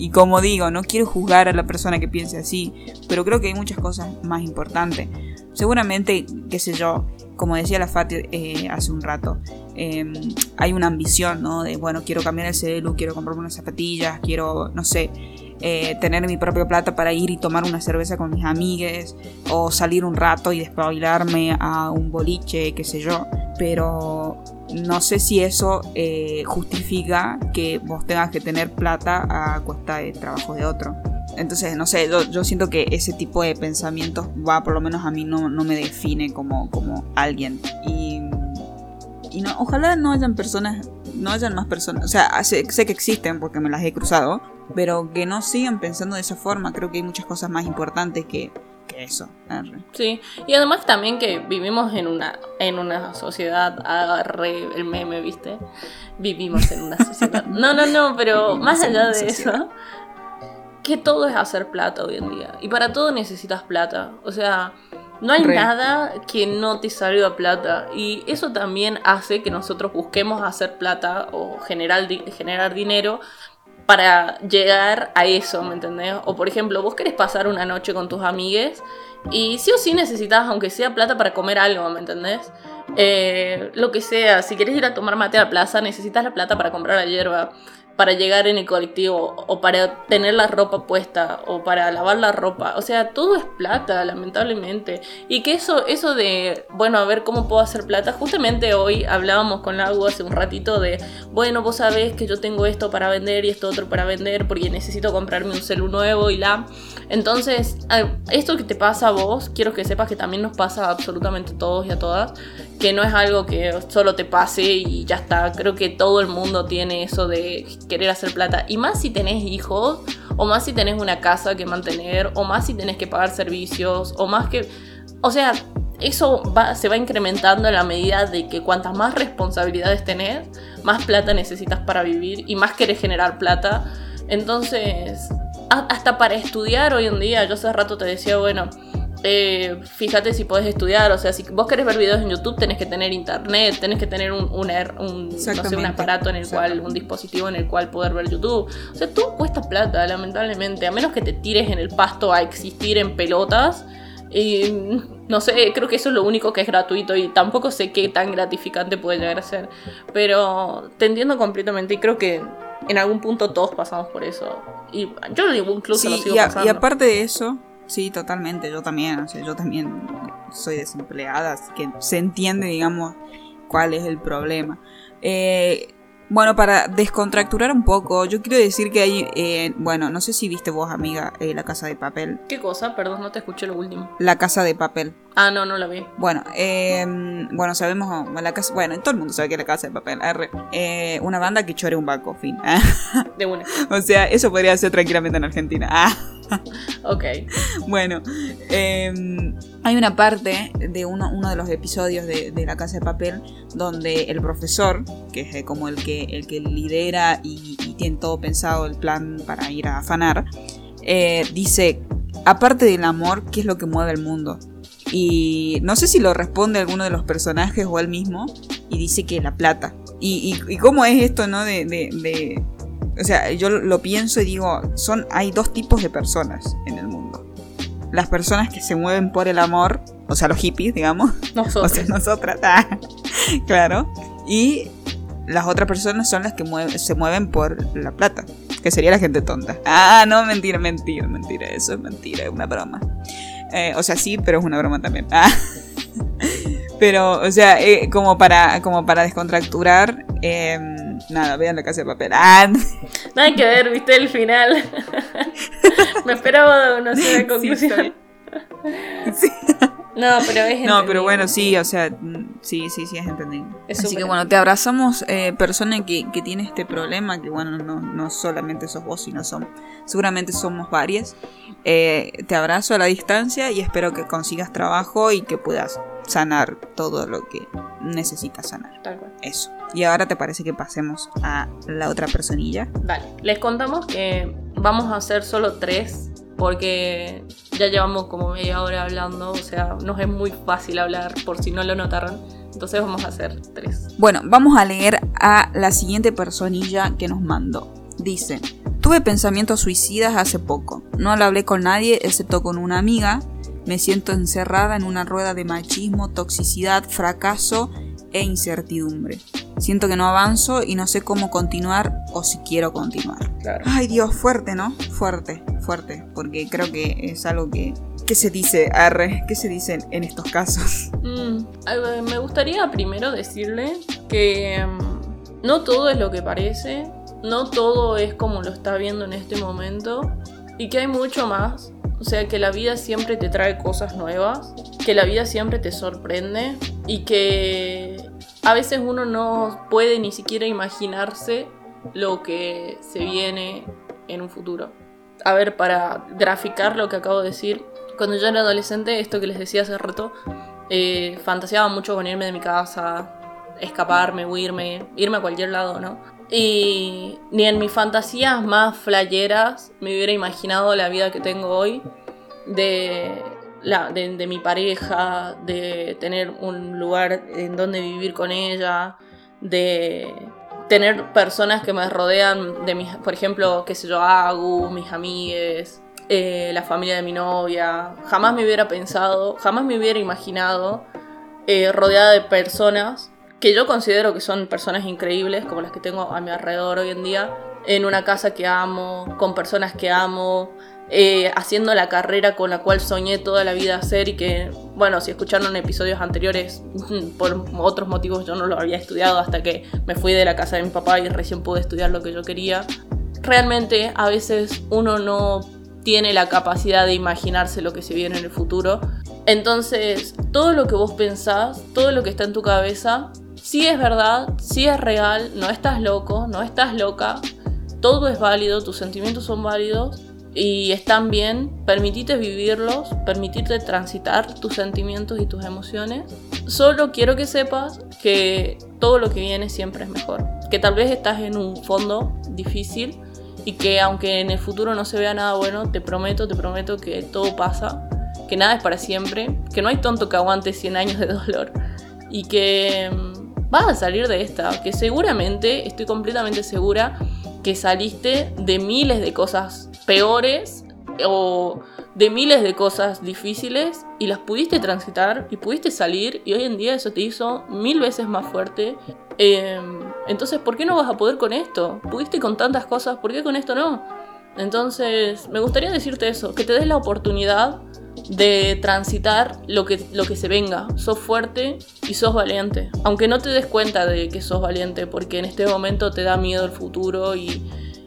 S1: Y como digo, no quiero juzgar a la persona que piense así, pero creo que hay muchas cosas más importantes. Seguramente, qué sé yo, como decía la Fati eh, hace un rato, em, hay una ambición, ¿no? De, bueno, quiero cambiar el celu, quiero comprarme unas zapatillas, quiero, no sé, eh, tener mi propia plata para ir y tomar una cerveza con mis amigues, o salir un rato y despabilarme a un boliche, qué sé yo. Pero no sé si eso eh, justifica que vos tengas que tener plata a cuesta de trabajo de otro. Entonces, no sé, yo, yo siento que ese tipo de pensamientos va, por lo menos a mí no, no me define como, como alguien. Y, y no, ojalá no hayan personas, no hayan más personas, o sea, sé, sé que existen porque me las he cruzado, pero que no sigan pensando de esa forma. Creo que hay muchas cosas más importantes que, que eso. Arre.
S3: Sí, y además también que vivimos en una, en una sociedad, agarré el meme, ¿viste? Vivimos en una sociedad. No, no, no, pero
S1: Vivimos
S3: más allá de
S1: sociedad.
S3: eso, que todo es hacer plata hoy en día. Y para todo necesitas plata. O sea, no hay
S1: Re.
S3: nada que no te salga plata. Y eso también hace que nosotros busquemos hacer plata o generar, di- generar dinero para llegar a eso, ¿me entendés? O por ejemplo, vos querés pasar una noche con tus amigues y sí o sí necesitas, aunque sea plata para comer algo, ¿me entendés? Eh, lo que sea, si querés ir a tomar mate a la plaza, necesitas la plata para comprar la hierba, para llegar en el colectivo, o para tener la ropa puesta, o para lavar la ropa. O sea, todo es plata, lamentablemente. Y que eso, eso de, bueno, a ver cómo puedo hacer plata. Justamente hoy hablábamos con Lago hace un ratito de, bueno, vos sabés que yo tengo esto para vender y esto otro para vender porque necesito comprarme un celu nuevo y la. Entonces, esto que te pasa a vos, quiero que sepas que también nos pasa a absolutamente todos y a todas, que no es algo que solo te pase y ya está. Creo que todo el mundo tiene eso de querer hacer plata. Y más si tenés hijos, o más si tenés una casa que mantener, o más si tenés que pagar servicios, o más que... O sea, eso va- se va incrementando a la medida de que cuantas más responsabilidades tenés, más plata necesitas para vivir y más querés generar plata. Entonces, hasta para estudiar hoy en día, yo hace rato te decía, bueno, eh, fíjate si podés estudiar, o sea, si vos querés ver videos en YouTube, tenés que tener internet, tenés que tener un, un, er- un, no sé, un
S1: Exactamente.
S3: aparato en el cual, un dispositivo en el cual poder ver YouTube. O sea, todo cuesta plata, lamentablemente, a menos que te tires en el pasto a existir en pelotas. Y no sé, creo que eso es lo único que es gratuito y tampoco sé qué tan gratificante puede llegar a ser. Pero te entiendo completamente y creo que en algún punto todos pasamos por eso. Y yo lo digo, incluso lo
S1: Sí,
S3: sigo
S1: y, a-
S3: pasando.
S1: y aparte de eso, sí, totalmente, yo también, o sea, yo también soy desempleada, así que se entiende, digamos, cuál es el problema. Eh, bueno, para descontracturar un poco, yo quiero decir que hay, eh, bueno, no sé si viste vos, amiga, eh, La Casa de Papel.
S3: ¿Qué cosa? Perdón, no te escuché lo último.
S1: La Casa de Papel.
S3: Ah, no, no la vi.
S1: Bueno, eh, bueno, sabemos, bueno, la casa, bueno, todo el mundo sabe que es La Casa de Papel. arre. Eh, una banda que chore un banco, fin.
S3: De una.
S1: o sea, eso podría ser tranquilamente en Argentina.
S3: Ok.
S1: Bueno, eh, hay una parte de uno, de los episodios de, La Casa de Papel donde el profesor, que es eh, como el que, el que lidera y, tiene todo pensado el plan para ir a afanar, eh, dice, aparte del amor, ¿qué es lo que mueve el mundo? Y no sé si lo responde alguno de los personajes o él mismo, y dice que la plata. Y, y- cómo es esto, ¿no? De- de- O sea, yo lo pienso y digo, son, hay dos tipos de personas en el mundo. Las personas que se mueven por el amor, o sea, los hippies, digamos,
S3: Nosotros.
S1: o sea, nosotras, ah, claro. Y las otras personas son las que mueven- se mueven por la plata, que sería la gente tonta. Ah, no, mentira, mentira, mentira, eso es mentira, es una broma. Eh, o sea, sí, pero es una broma también. Ah. Pero, o sea, eh, como, para, como para descontracturar, eh, nada, vean la casa de papel. Ah,
S3: Nada que ver, viste el final. Me esperaba una
S1: Sí,
S3: conclusión.
S1: Sí.
S3: No, pero es
S1: No, pero bueno, sí, o sea, mm, sí, sí, sí, es entendible.
S3: Es
S1: Así que bueno, te abrazamos, eh, persona que, que tiene este problema, que bueno, no, no solamente sos vos, sino son, seguramente somos varias. Eh, te abrazo a la distancia y espero que consigas trabajo y que puedas sanar todo lo que necesitas sanar.
S3: Tal cual.
S1: Eso. Y ahora te parece que pasemos a la otra personilla.
S3: Dale. Les contamos que vamos a hacer solo tres porque ya llevamos como media hora hablando, o sea, nos es muy fácil hablar por si no lo notaron. Entonces vamos a hacer tres.
S1: Bueno, vamos a leer a la siguiente personilla que nos mandó. Dice, tuve pensamientos suicidas hace poco. No lo hablé con nadie excepto con una amiga. Me siento encerrada en una rueda de machismo, toxicidad, fracaso e incertidumbre. Siento que no avanzo y no sé cómo continuar o si quiero continuar.
S3: Claro.
S1: Ay Dios, fuerte, ¿no? Fuerte, fuerte. Porque creo que es algo que... ¿Qué se dice, Arre? ¿Qué se dice en estos casos?
S3: Mm, me gustaría primero decirle que mm, no todo es lo que parece, no todo es como lo está viendo en este momento y que hay mucho más. O sea, que la vida siempre te trae cosas nuevas, que la vida siempre te sorprende y que a veces uno no puede ni siquiera imaginarse lo que se viene en un futuro. A ver, para graficar lo que acabo de decir, cuando yo era adolescente, esto que les decía hace rato, eh, fantaseaba mucho con irme de mi casa, escaparme, huirme, irme a cualquier lado, ¿no? Y ni en mis fantasías más flayeras me hubiera imaginado la vida que tengo hoy de, la, de, mi pareja, de tener un lugar en donde vivir con ella, de tener personas que me rodean, de mis, por ejemplo, qué sé yo, Agu, mis amigues, eh, la familia de mi novia. Jamás me hubiera pensado, jamás me hubiera imaginado eh, rodeada de personas que yo considero que son personas increíbles, como las que tengo a mi alrededor hoy en día, en una casa que amo, con personas que amo, eh, haciendo la carrera con la cual soñé toda la vida hacer y que, bueno, si escucharon episodios anteriores, por otros motivos yo no lo había estudiado hasta que me fui de la casa de mi papá y recién pude estudiar lo que yo quería. Realmente a veces uno no tiene la capacidad de imaginarse lo que se viene en el futuro. Entonces, todo lo que vos pensás, todo lo que está en tu cabeza, sí es verdad, sí es real, no estás loco, no estás loca, todo es válido, tus sentimientos son válidos y están bien, permitite vivirlos, permitite transitar tus sentimientos y tus emociones. Solo quiero que sepas que todo lo que viene siempre es mejor, que tal vez estás en un fondo difícil y que aunque en el futuro no se vea nada bueno, te prometo, te prometo que todo pasa, que nada es para siempre, que no hay tonto que aguante 100 años de dolor y que mm, vas a salir de esta, que seguramente, estoy completamente segura, que saliste de miles de cosas peores o de miles de cosas difíciles y las pudiste transitar y pudiste salir y hoy en día eso te hizo mil veces más fuerte. Eh, entonces, ¿por qué no vas a poder con esto? Pudiste con tantas cosas, ¿por qué con esto no? Entonces, me gustaría decirte eso, que te des la oportunidad de transitar lo que, lo que se venga. Sos fuerte y sos valiente. Aunque no te des cuenta de que sos valiente, porque en este momento te da miedo el futuro y,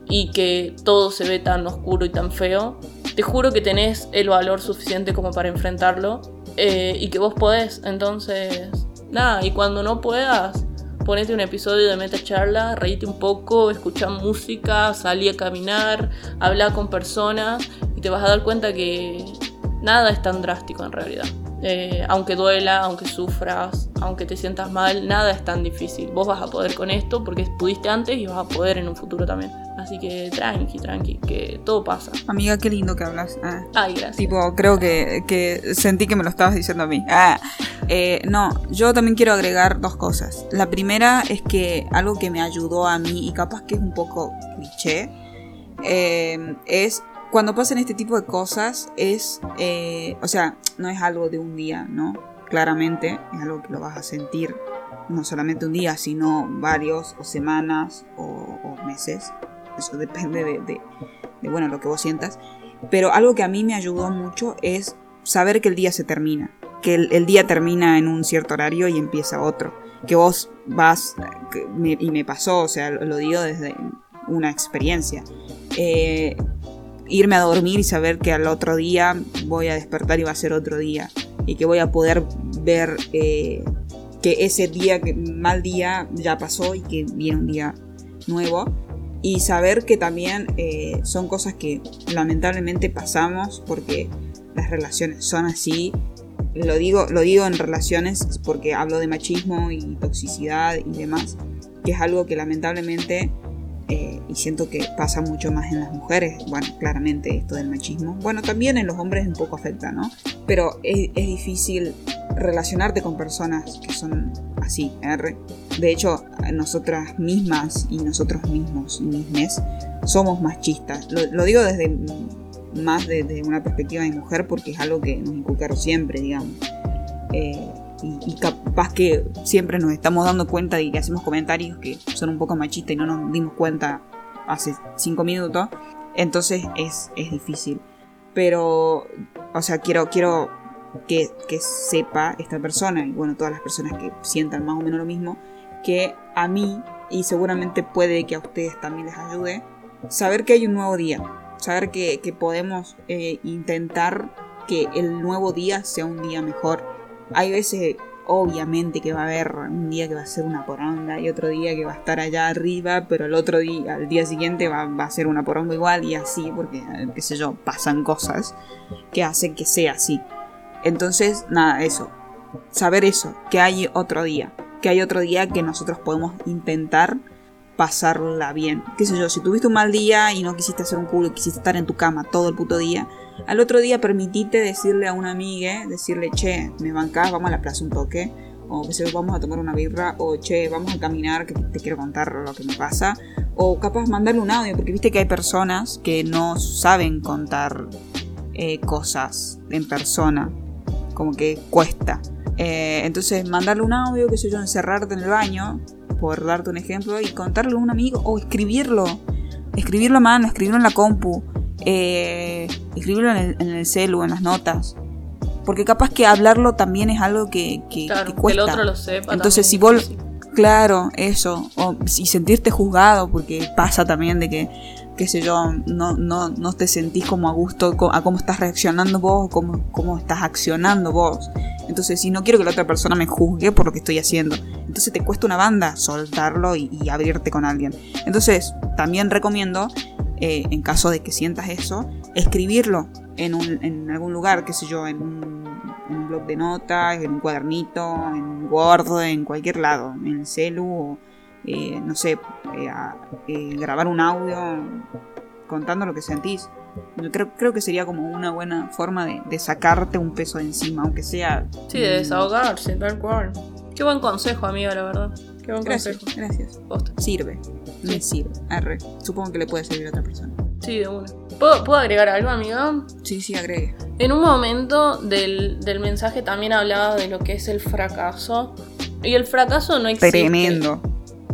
S3: y que todo se ve tan oscuro y tan feo, te juro que tenés el valor suficiente como para enfrentarlo eh, y que vos podés. Entonces, nada, y cuando no puedas, ponete un episodio de Meta Charla, reíte un poco, escucha música, salí a caminar, habla con personas y te vas a dar cuenta que nada es tan drástico en realidad. Eh, aunque duela, aunque sufras, aunque te sientas mal, nada es tan difícil. Vos vas a poder con esto porque pudiste antes y vas a poder en un futuro también. Así que tranqui, tranqui, que todo pasa.
S1: Amiga, qué lindo que hablas. Ah.
S3: Ay, gracias.
S1: Tipo, creo que, que sentí que me lo estabas diciendo a mí. Ah, eh, no, yo también quiero agregar dos cosas. La primera es que algo que me ayudó a mí, y capaz que es un poco cliché, eh, es cuando pasan este tipo de cosas, es, eh, o sea, no es algo de un día, ¿no? Claramente es algo que lo vas a sentir no solamente un día, sino varios, o semanas, o, o meses. Depende de, bueno, lo que vos sientas. Pero algo que a mí me ayudó mucho es saber que el día se termina. Que el, día termina en un cierto horario y empieza otro. Que vos vas, y me pasó, o sea, lo digo desde una experiencia. Eh, irme a dormir y saber que al otro día voy a despertar y va a ser otro día. y que voy a poder ver eh, que ese día, que, mal día ya pasó y que viene un día nuevo. Y saber que también eh, son cosas que lamentablemente pasamos porque las relaciones son así. Lo digo, lo digo en relaciones porque hablo de machismo y toxicidad y demás, que es algo que lamentablemente eh, y siento que pasa mucho más en las mujeres. Bueno, claramente esto del machismo. Bueno, también en los hombres un poco afecta, ¿no? Pero es, es difícil relacionarte con personas que son así, R. De hecho, nosotras mismas y nosotros mismos y mismes somos machistas. Lo, lo digo desde más desde una perspectiva de mujer porque es algo que nos inculcaron siempre, digamos. Eh, y, capaz que siempre nos estamos dando cuenta de que hacemos comentarios que son un poco machistas y no nos dimos cuenta hace cinco minutos. Entonces es, es difícil. Pero, o sea, quiero, quiero que, que, sepa esta persona y bueno, todas las personas que sientan más o menos lo mismo, que a mí, y seguramente puede que a ustedes también les ayude, saber que hay un nuevo día, saber que, que podemos eh, intentar que el nuevo día sea un día mejor. Hay veces, obviamente, que va a haber un día que va a ser una poronga y otro día que va a estar allá arriba, pero el otro día, al día siguiente va, va a ser una poronga igual y así, porque, qué sé yo, pasan cosas que hacen que sea así. Entonces, nada, eso. Saber eso, que hay otro día. Que hay otro día que nosotros podemos intentar pasarla bien. Qué sé yo, si tuviste un mal día y no quisiste hacer un culo, quisiste estar en tu cama todo el puto día, al otro día permitite decirle a una amiga, decirle, che, me bancás, vamos a la plaza un toque, o que vamos a tomar una birra, o che, vamos a caminar, que te quiero contar lo que me pasa, o capaz mandarle un audio, porque viste que hay personas que no saben contar eh, cosas en persona, como que cuesta. Eh, entonces, mandarle un audio, qué sé yo, encerrarte en el baño, por darte un ejemplo, y contarle a un amigo, o escribirlo, escribirlo a mano, escribirlo en la compu, eh, escribirlo en el, en el celu, en las notas. Porque capaz que hablarlo también es algo que, que,
S3: Claro,
S1: que
S3: que
S1: cuesta.
S3: el otro lo sepa.
S1: Entonces, si vos, claro, eso, o si sentirte juzgado, porque pasa también de que, qué sé yo, no, no, no te sentís como a gusto a cómo estás reaccionando vos, cómo, cómo estás accionando vos. Entonces, si no quiero que la otra persona me juzgue por lo que estoy haciendo, entonces te cuesta una banda soltarlo y, abrirte con alguien. Entonces, también recomiendo, eh, en caso de que sientas eso, escribirlo en, un, en algún lugar, qué sé yo, en un, en un blog de notas, en un cuadernito, en Word, en cualquier lado, en el celu, o, eh, no sé, eh, a- eh, grabar un audio contando lo que sentís. Yo creo, creo que sería como una buena forma de, de sacarte un peso de encima, aunque sea...
S3: Sí, de desahogarse, tal cual. Qué buen consejo, amiga, la verdad. Qué buen
S1: Gracias,
S3: consejo.
S1: gracias.
S3: Posta.
S1: Sirve, me
S3: Sí.
S1: sirve. Arre. Supongo que le puede servir a otra persona.
S3: Sí, de una. ¿Puedo, ¿Puedo agregar algo, amiga?
S1: Sí, sí, agregue.
S3: En un momento del, del mensaje también hablaba de lo que es el fracaso. Y el fracaso no existe.
S1: Tremendo.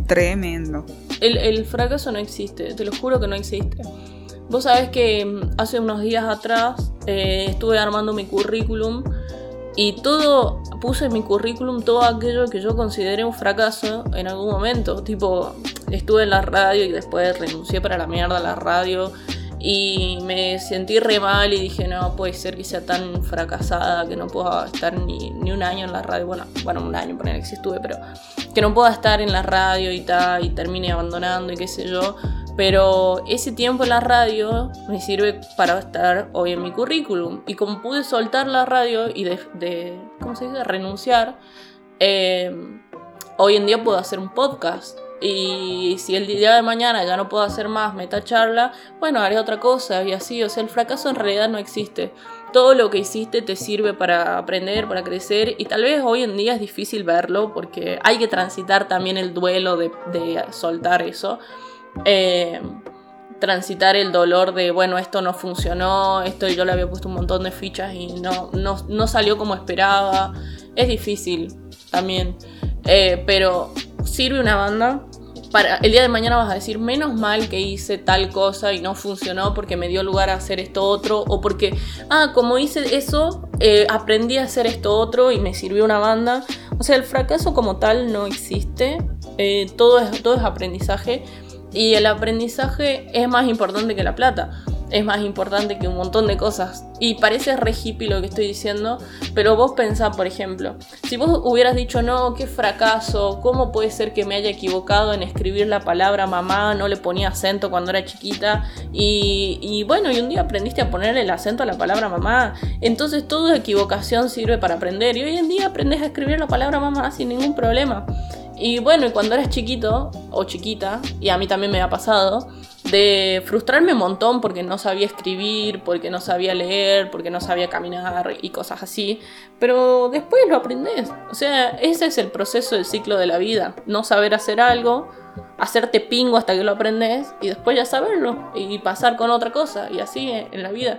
S1: Tremendo.
S3: El, fracaso no existe, te lo juro que no existe. Vos sabés que mm, hace unos días atrás eh, estuve armando mi currículum y todo, puse en mi currículum todo aquello que yo consideré un fracaso en algún momento. Tipo, estuve en la radio y después renuncié para la mierda a la radio y me sentí re mal y dije, no puede ser que sea tan fracasada que no pueda estar ni, ni un año en la radio. Bueno, bueno, un año, poner que sí estuve, pero que no pueda estar en la radio y tal, y termine abandonando y qué sé yo. Pero ese tiempo en la radio me sirve para estar hoy en mi currículum. Y como pude soltar la radio y de, de ¿cómo se dice? Renunciar, eh, hoy en día puedo hacer un podcast. Y si el día de mañana ya no puedo hacer más meta charla, bueno, haré otra cosa y así. O sea, el fracaso en realidad no existe. Todo lo que hiciste te sirve para aprender, para crecer. Y tal vez hoy en día es difícil verlo porque hay que transitar también el duelo de, soltar eso. Eh, transitar el dolor de, bueno, esto no funcionó, esto yo le había puesto un montón de fichas y no, no, no salió como esperaba. Es difícil también. Eh, pero sirve una banda. Para, el día de mañana vas a decir, menos mal que hice tal cosa y no funcionó porque me dio lugar a hacer esto otro, o porque, ah, como hice eso, eh, aprendí a hacer esto otro y me sirvió una banda. O sea, el fracaso como tal no existe, eh, todo, es, todo es aprendizaje y el aprendizaje es más importante que la plata. Es más importante que un montón de cosas. Y parece re hippie lo que estoy diciendo, pero vos pensá, por ejemplo, si vos hubieras dicho, no, qué fracaso, ¿cómo puede ser que me haya equivocado en escribir la palabra mamá, no le ponía acento cuando era chiquita? Y, y bueno, y un día aprendiste a poner el acento a la palabra mamá. Entonces toda equivocación sirve para aprender. Y hoy en día aprendes a escribir la palabra mamá sin ningún problema. Y bueno, cuando eras chiquito o chiquita, y a mí también me ha pasado, de frustrarme un montón porque no sabía escribir, porque no sabía leer, porque no sabía caminar y cosas así. Pero después lo aprendes. O sea, ese es el proceso del ciclo de la vida. No saber hacer algo, hacerte pingo hasta que lo aprendes y después ya saberlo y pasar con otra cosa y así en la vida.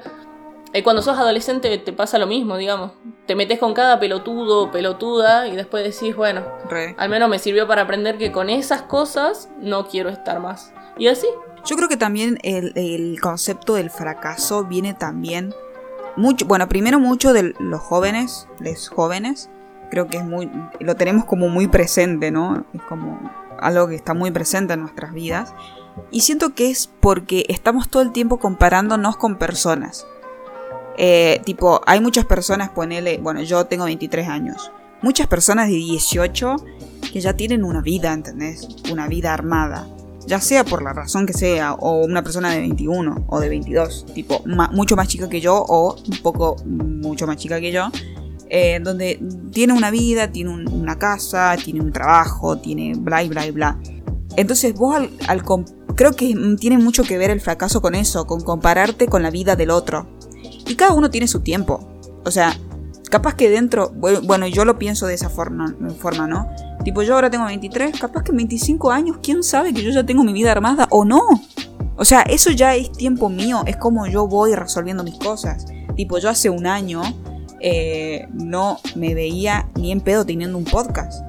S3: Y cuando sos adolescente te pasa lo mismo, digamos. Te metes con cada pelotudo o pelotuda y después decís, bueno,
S1: Re.
S3: al menos me sirvió para aprender que con esas cosas no quiero estar más. Y así.
S1: Yo creo que también el, el concepto del fracaso viene también mucho, bueno, primero mucho de los jóvenes, los jóvenes, creo que es muy, lo tenemos como muy presente, ¿no? Es como algo que está muy presente en nuestras vidas. Y siento que es porque estamos todo el tiempo comparándonos con personas. Eh, tipo, hay muchas personas, ponele, bueno, yo tengo 23 años. Muchas personas de 18 que ya tienen una vida, ¿entendés? Una vida armada. Ya sea por la razón que sea, o una persona de 21 o de 22, tipo, ma- mucho más chica que yo o un poco mucho más chica que yo, eh, donde tiene una vida, tiene un- una casa, tiene un trabajo, tiene bla y bla y bla. Entonces vos al, al creo que tiene mucho que ver el fracaso con eso, con compararte con la vida del otro. Y cada uno tiene su tiempo. O sea, capaz que dentro, bueno, yo lo pienso de esa forma, forma, ¿no? Tipo, yo ahora tengo 23, capaz que en 25 años, ¿quién sabe que yo ya tengo mi vida armada o no? O sea, eso ya es tiempo mío, es como yo voy resolviendo mis cosas. Tipo, yo hace un año eh, no me veía ni en pedo teniendo un podcast.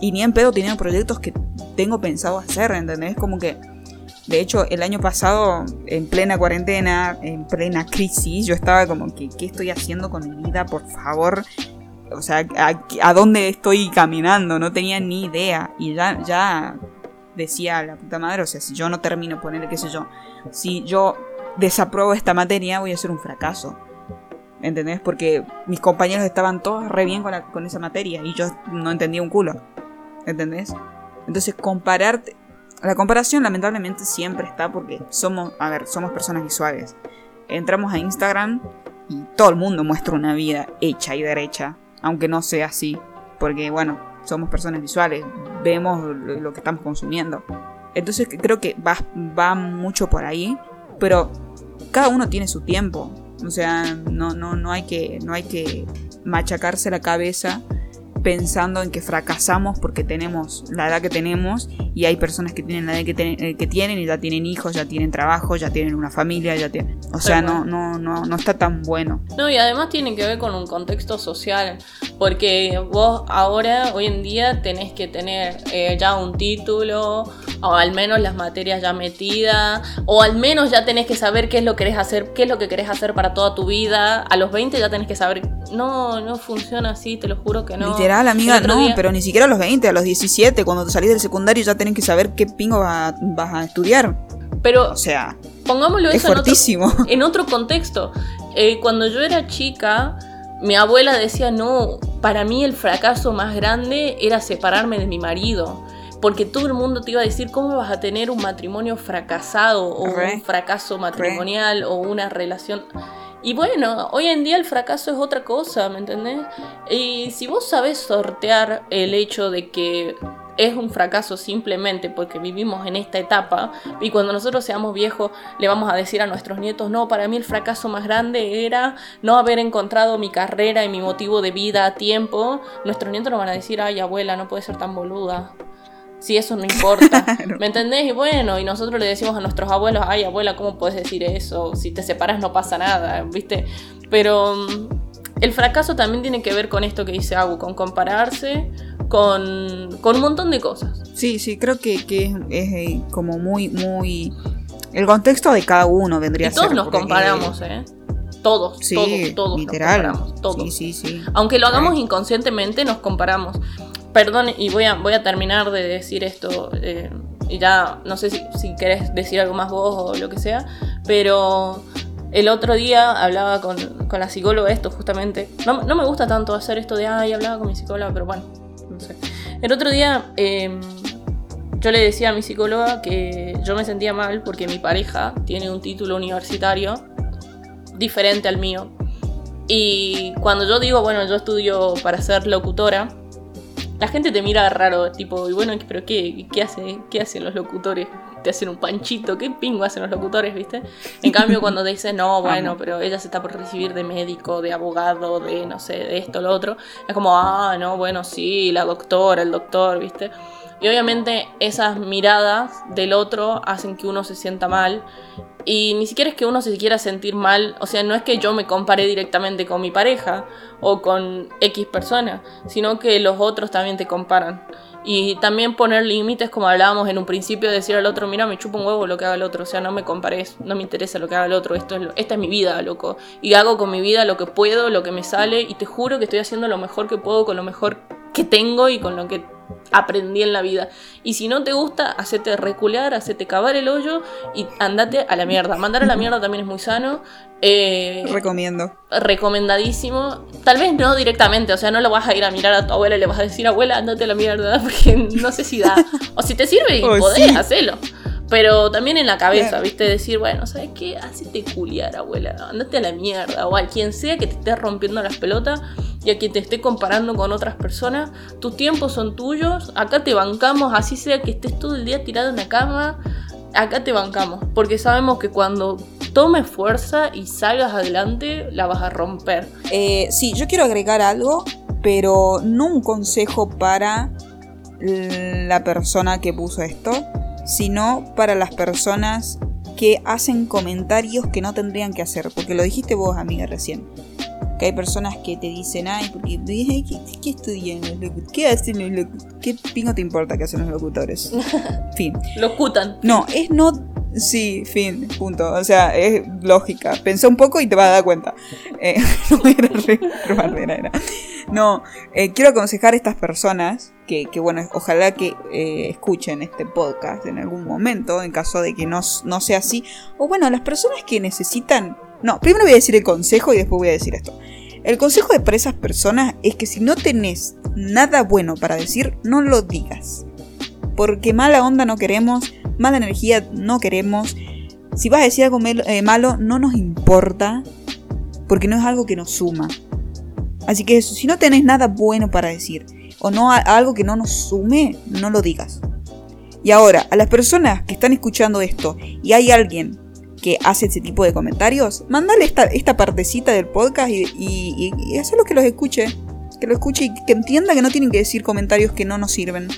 S1: Y ni en pedo teniendo proyectos que tengo pensado hacer, ¿entendés? Como que, de hecho, el año pasado, en plena cuarentena, en plena crisis, yo estaba como que, ¿qué estoy haciendo con mi vida? Por favor. O sea, ¿a, dónde estoy caminando? No tenía ni idea. Y ya, ya decía la puta madre, o sea, si yo no termino, ponerle qué sé yo, si yo desapruebo esta materia, voy a ser un fracaso. ¿Entendés? Porque mis compañeros estaban todos re bien con, la- con esa materia y yo no entendía un culo. ¿Entendés? Entonces, compararte. La comparación, lamentablemente, siempre está porque somos. A ver, somos personas visuales. Entramos a Instagram y todo el mundo muestra una vida hecha y derecha. Aunque no sea así. Porque, bueno, somos personas visuales. Vemos lo que estamos consumiendo. Entonces, creo que va, va mucho por ahí. Pero cada uno tiene su tiempo. O sea, no, no, no, hay que, no hay que machacarse la cabeza pensando en que fracasamos porque tenemos la edad que tenemos y hay personas que tienen la edad que, ten- eh, que tienen y ya tienen hijos, ya tienen trabajo, ya tienen una familia, ya tienen... O sea, no, no, no, no está tan bueno.
S3: No, y además tiene que ver con un contexto social, porque vos ahora, hoy en día, tenés que tener eh, ya un título, o al menos las materias ya metidas, o al menos ya tenés que saber qué es lo que querés hacer, qué es lo que querés hacer para toda tu vida. A los 20 ya tenés que saber, no, no funciona así, te lo juro que no.
S1: Literal, amiga,
S3: El otro
S1: no,
S3: día-
S1: pero ni siquiera a los 20, a los 17, cuando te salís del secundario ya tenés que saber qué pingo va- vas a estudiar.
S3: Pero
S1: O sea,
S3: pongámoslo
S1: es
S3: eso en otro,
S1: fuertísimo.
S3: en otro contexto. Eh, cuando yo era chica, mi abuela decía, no, para mí el fracaso más grande era separarme de mi marido. Porque todo el mundo te iba a decir, ¿cómo vas a tener un matrimonio fracasado o
S1: Re.
S3: un fracaso matrimonial o una relación? Y bueno, hoy en día el fracaso es otra cosa, ¿me entendés? Y si vos sabés sortear el hecho de que es un fracaso simplemente porque vivimos en esta etapa y cuando nosotros seamos viejos le vamos a decir a nuestros nietos, no, para mí el fracaso más grande era no haber encontrado mi carrera y mi motivo de vida a tiempo, nuestros nietos nos van a decir, ay abuela, no puede ser tan boluda. Si eso no importa, ¿me entendés? Y bueno, y nosotros le decimos a nuestros abuelos, ay abuela, ¿cómo puedes decir eso? Si te separas no pasa nada, ¿viste? Pero mm, el fracaso también tiene que ver con esto que dice Agu, con compararse, con, con un montón de cosas.
S1: Sí, sí, creo que, que es, es, eh, como muy, muy... El contexto de cada uno vendría
S3: Y
S1: a
S3: todos
S1: ser.
S3: nos
S1: porque-
S3: comparamos, ¿eh? Todos,
S1: Sí,
S3: todos, todos
S1: literal.
S3: nos comparamos, todos.
S1: Sí, sí, sí.
S3: Aunque lo hagamos inconscientemente, nos comparamos. Perdón, y voy a, voy a terminar de decir esto. eh, y ya no sé si, si querés decir algo más vos o lo que sea. Pero El otro día hablaba con, con la psicóloga esto justamente. No, no me gusta tanto hacer esto de, ay, hablaba con mi psicóloga, pero bueno, no sé. El otro día eh, yo le decía a mi psicóloga que yo me sentía mal porque mi pareja tiene un título universitario diferente al mío. Y cuando yo digo, bueno, yo estudio para ser locutora, la gente te mira raro, tipo, y bueno, pero ¿qué, qué, hace, qué hacen los locutores? ¿Te hacen un panchito? ¿Qué pingo hacen los locutores, viste? En cambio, cuando te dicen, no, bueno, pero ella se está por recibir de médico, de abogado, de no sé, de esto, lo otro, es como, ah, no, bueno, sí, la doctora, el doctor, viste? Y obviamente esas miradas del otro hacen que uno se sienta mal. Y ni siquiera es que uno se quiera sentir mal. O sea, no es que yo me compare directamente con mi pareja o con X persona, sino que los otros también te comparan. Y también poner límites, como hablábamos en un principio, decir al otro, mira, me chupa un huevo lo que haga el otro, o sea, no me compares, no me interesa lo que haga el otro, Esto es esta es mi vida, loco. Y hago con mi vida lo que puedo, lo que me sale, y te juro que estoy haciendo lo mejor que puedo con lo mejor que tengo y con lo que aprendí en la vida. Y si no te gusta, hacete reculear, hacete cavar el hoyo y andate a la mierda. Mandar a la mierda también es muy sano. Eh,
S1: Recomiendo.
S3: recomendadísimo. Tal vez no directamente, o sea, no lo vas a ir a mirar a tu abuela y le vas a decir, abuela, andate a la mierda, porque no sé si da. O si te sirve y
S1: Oh,
S3: podés
S1: sí.
S3: hacerlo. Pero también en la cabeza. ¿viste? Decir, bueno, ¿sabes qué? Hacete culiar, abuela. Andate a la mierda. O a quien sea que te esté rompiendo las pelotas y a quien te esté comparando con otras personas. Tus tiempos son tuyos. Acá te bancamos, así sea que estés todo el día tirado en la cama. Acá te bancamos. Porque sabemos que cuando tomes fuerza y salgas adelante, la vas a romper.
S1: Eh, sí, yo quiero agregar algo, pero no un consejo para la persona que puso esto, sino para las personas que hacen comentarios que no tendrían que hacer, porque lo dijiste vos, amiga, recién. Que hay personas que te dicen, ay, porque, ¿qué, qué estudian los locutores? ¿Qué hacen los locutores? ¿Qué pingo te importa que hacen los locutores? fin.
S3: Lo cutan.
S1: No, es no. Sí, fin, punto. O sea, es lógica. Pensá un poco y te vas a dar cuenta. Eh, no eh, quiero aconsejar a estas personas que, que, bueno, ojalá que eh, escuchen este podcast en algún momento, en caso de que no, no sea así. O bueno, las personas que necesitan. No, primero voy a decir el consejo y después voy a decir esto. El consejo para esas personas es que si no tenés nada bueno para decir, no lo digas. Porque mala onda no queremos, mala energía no queremos. Si vas a decir algo eh, malo, no nos importa. Porque no es algo que nos suma. Así que eso, si no tenés nada bueno para decir, o no algo que no nos sume, no lo digas. Y ahora, a las personas que están escuchando esto y hay alguien que hace ese tipo de comentarios, mandale esta, partecita del podcast y, y, y, y que los escuche. Que lo escuche y que entienda que no tienen que decir comentarios que no nos sirven.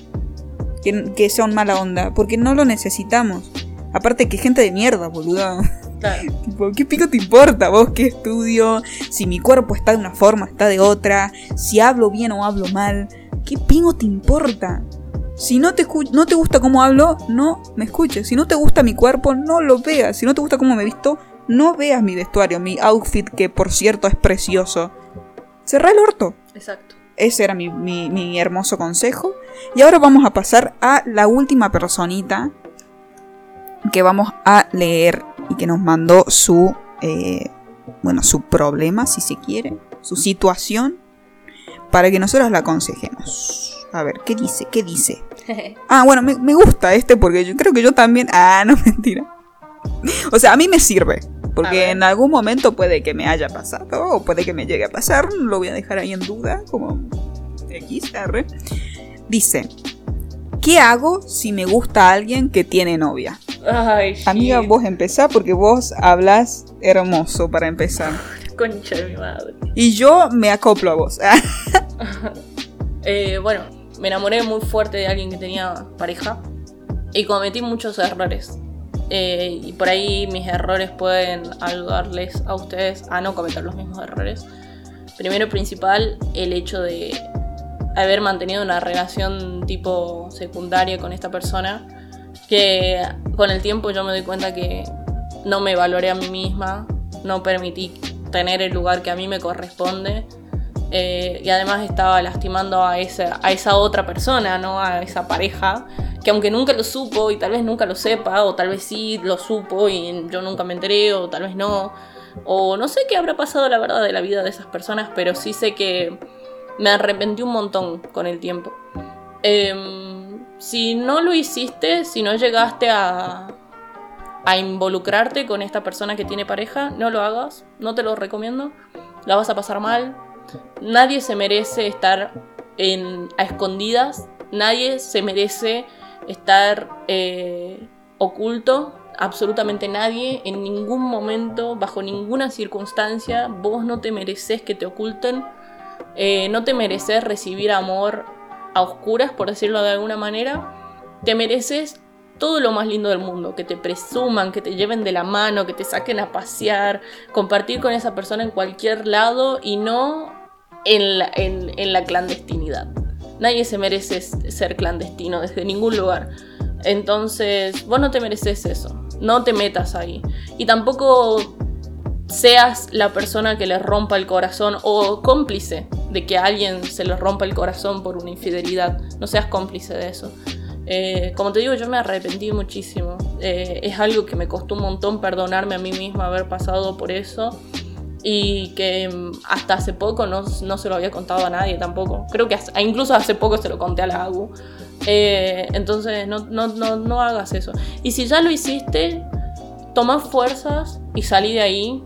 S1: Que, que son mala onda. Porque no lo necesitamos. Aparte que gente de mierda, boludo.
S3: Claro.
S1: Tipo, ¿qué pico te importa vos qué estudio? Si mi cuerpo está de una forma, está de otra. Si hablo bien o hablo mal. ¿Qué pingo te importa? Si no te, no te gusta cómo hablo, no me escuches. Si no te gusta mi cuerpo, no lo veas. Si no te gusta cómo me visto, no veas mi vestuario, mi outfit, que por cierto es precioso. Cerrá el orto.
S3: Exacto.
S1: Ese era mi, mi- mi hermoso consejo. Y ahora vamos a pasar a la última personita que vamos a leer y que nos mandó su, eh, bueno, su problema, si se quiere, su situación, para que nosotros la aconsejemos. A ver, ¿qué dice? ¿Qué dice? Ah, bueno, me, me gusta este porque yo creo que yo también... Ah, no, mentira. O sea, a mí me sirve. Porque en algún momento puede que me haya pasado o puede que me llegue a pasar. Lo voy a dejar ahí en duda, como XR. Dice, ¿qué hago si me gusta alguien que tiene novia?
S3: Ay, shit.
S1: Amiga, vos empezá porque vos hablas hermoso para empezar.
S3: Concha de mi madre.
S1: Y yo me acoplo a vos.
S3: Eh, bueno, me enamoré muy fuerte de alguien que tenía pareja y cometí muchos errores. Eh, y por ahí mis errores pueden ayudarles a ustedes a no cometer los mismos errores. Primero principal, el hecho de haber mantenido una relación tipo secundaria con esta persona, que con el tiempo yo me doy cuenta que no me valoré a mí misma, no permití tener el lugar que a mí me corresponde eh, y además estaba lastimando a esa, a esa otra persona, ¿no? A esa pareja, que aunque nunca lo supo y tal vez nunca lo sepa, o tal vez sí lo supo y yo nunca me enteré, o tal vez no, O no sé qué habrá pasado la verdad de la vida de esas personas, pero sí sé que me arrepentí un montón con el tiempo. Em, si no lo hiciste, si no llegaste a, a involucrarte con esta persona que tiene pareja, no lo hagas, no te lo recomiendo, la vas a pasar mal. Nadie se merece estar a escondidas, nadie se merece estar eh, oculto, absolutamente nadie, en ningún momento, bajo ninguna circunstancia, vos no te mereces que te oculten, eh, no te mereces recibir amor a oscuras, por decirlo de alguna manera, te mereces todo lo más lindo del mundo, que te presuman, que te lleven de la mano, que te saquen a pasear, compartir con esa persona en cualquier lado y no en la, clandestinidad. Nadie se merece ser clandestino desde ningún lugar. Entonces, vos no te mereces eso. No te metas ahí. Y tampoco seas la persona que le rompa el corazón o cómplice de que a alguien se le rompa el corazón por una infidelidad. No seas cómplice de eso. Eh, como te digo, yo me arrepentí muchísimo. Eh, es algo que me costó un montón perdonarme a mí misma haber pasado por eso. Y que mm, hasta hace poco no, se lo había contado a nadie tampoco. Creo que incluso hace poco se lo conté a la Agu. Eh, entonces no, no, no, no hagas eso. Y si ya lo hiciste, toma fuerzas y salí de ahí.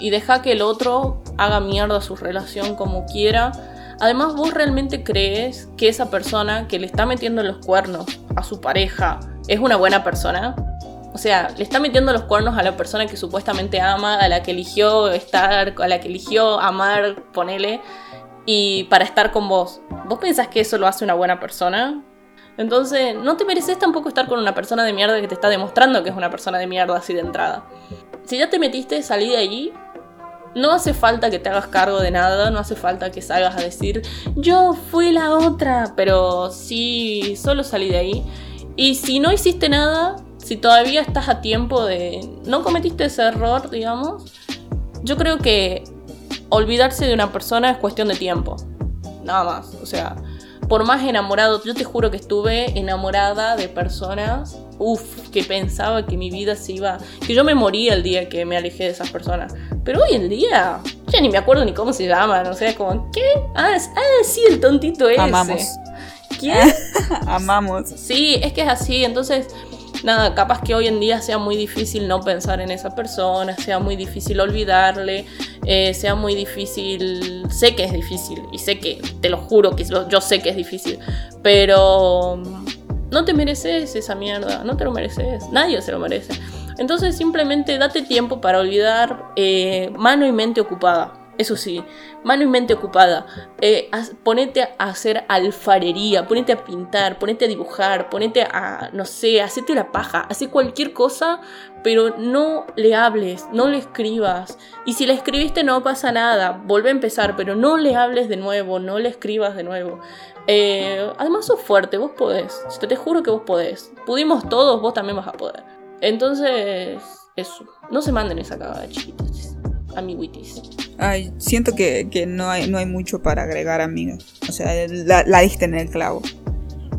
S3: y deja que el otro haga mierda su relación como quiera Además, vos realmente crees que esa persona que le está metiendo los cuernos a su pareja es una buena persona. O sea, le está metiendo los cuernos a la persona que supuestamente ama, a la que eligió estar, a la que eligió amar, ponele, y para estar con vos. ¿Vos pensás que eso lo hace una buena persona? Entonces, no te mereces tampoco estar con una persona de mierda que te está demostrando que es una persona de mierda así de entrada. Si ya te metiste, salí de allí no hace falta que te hagas cargo de nada, no hace falta que salgas a decir, yo fui la otra, pero sí, solo salí de ahí. Y si no hiciste nada, si todavía estás a tiempo de... no cometiste ese error, digamos, yo creo que olvidarse de una persona es cuestión de tiempo. Nada más, o sea, por más enamorado, yo te juro que estuve enamorada de personas, uff, que pensaba que mi vida se iba, que yo me moría el día que me alejé de esas personas. Pero hoy en día, ya ni me acuerdo ni cómo se llaman, o sea, como, ¿qué? Ah, ah sí, el tontito ese.
S1: Amamos.
S3: ¿Quién?
S1: Amamos.
S3: Sí, es que es así, entonces nada, capaz que hoy en día sea muy difícil no pensar en esa persona, sea muy difícil olvidarle, eh, sea muy difícil, sé que es difícil y sé que, te lo juro que yo sé que es difícil, pero mm, no te mereces esa mierda, no te lo mereces, nadie se lo merece. Entonces simplemente date tiempo para olvidar eh, mano y mente ocupada. Eso sí, mano y mente ocupada. Eh, ponete a hacer alfarería, ponete a pintar, ponete a dibujar, ponete a, no sé, hacete la paja, hace cualquier cosa, pero no le hables, no le escribas. Y si le escribiste no pasa nada, vuelve a empezar, pero no le hables de nuevo, no le escribas de nuevo. Eh, además sos fuerte, vos podés, te, te juro que vos podés. Pudimos todos, vos también vas a poder. Entonces, eso, no se manden esa cagada, chiquitos amiguitis.
S1: Ay, siento que, no, hay, no hay mucho para agregar, amiga. O sea, la, diste en el clavo.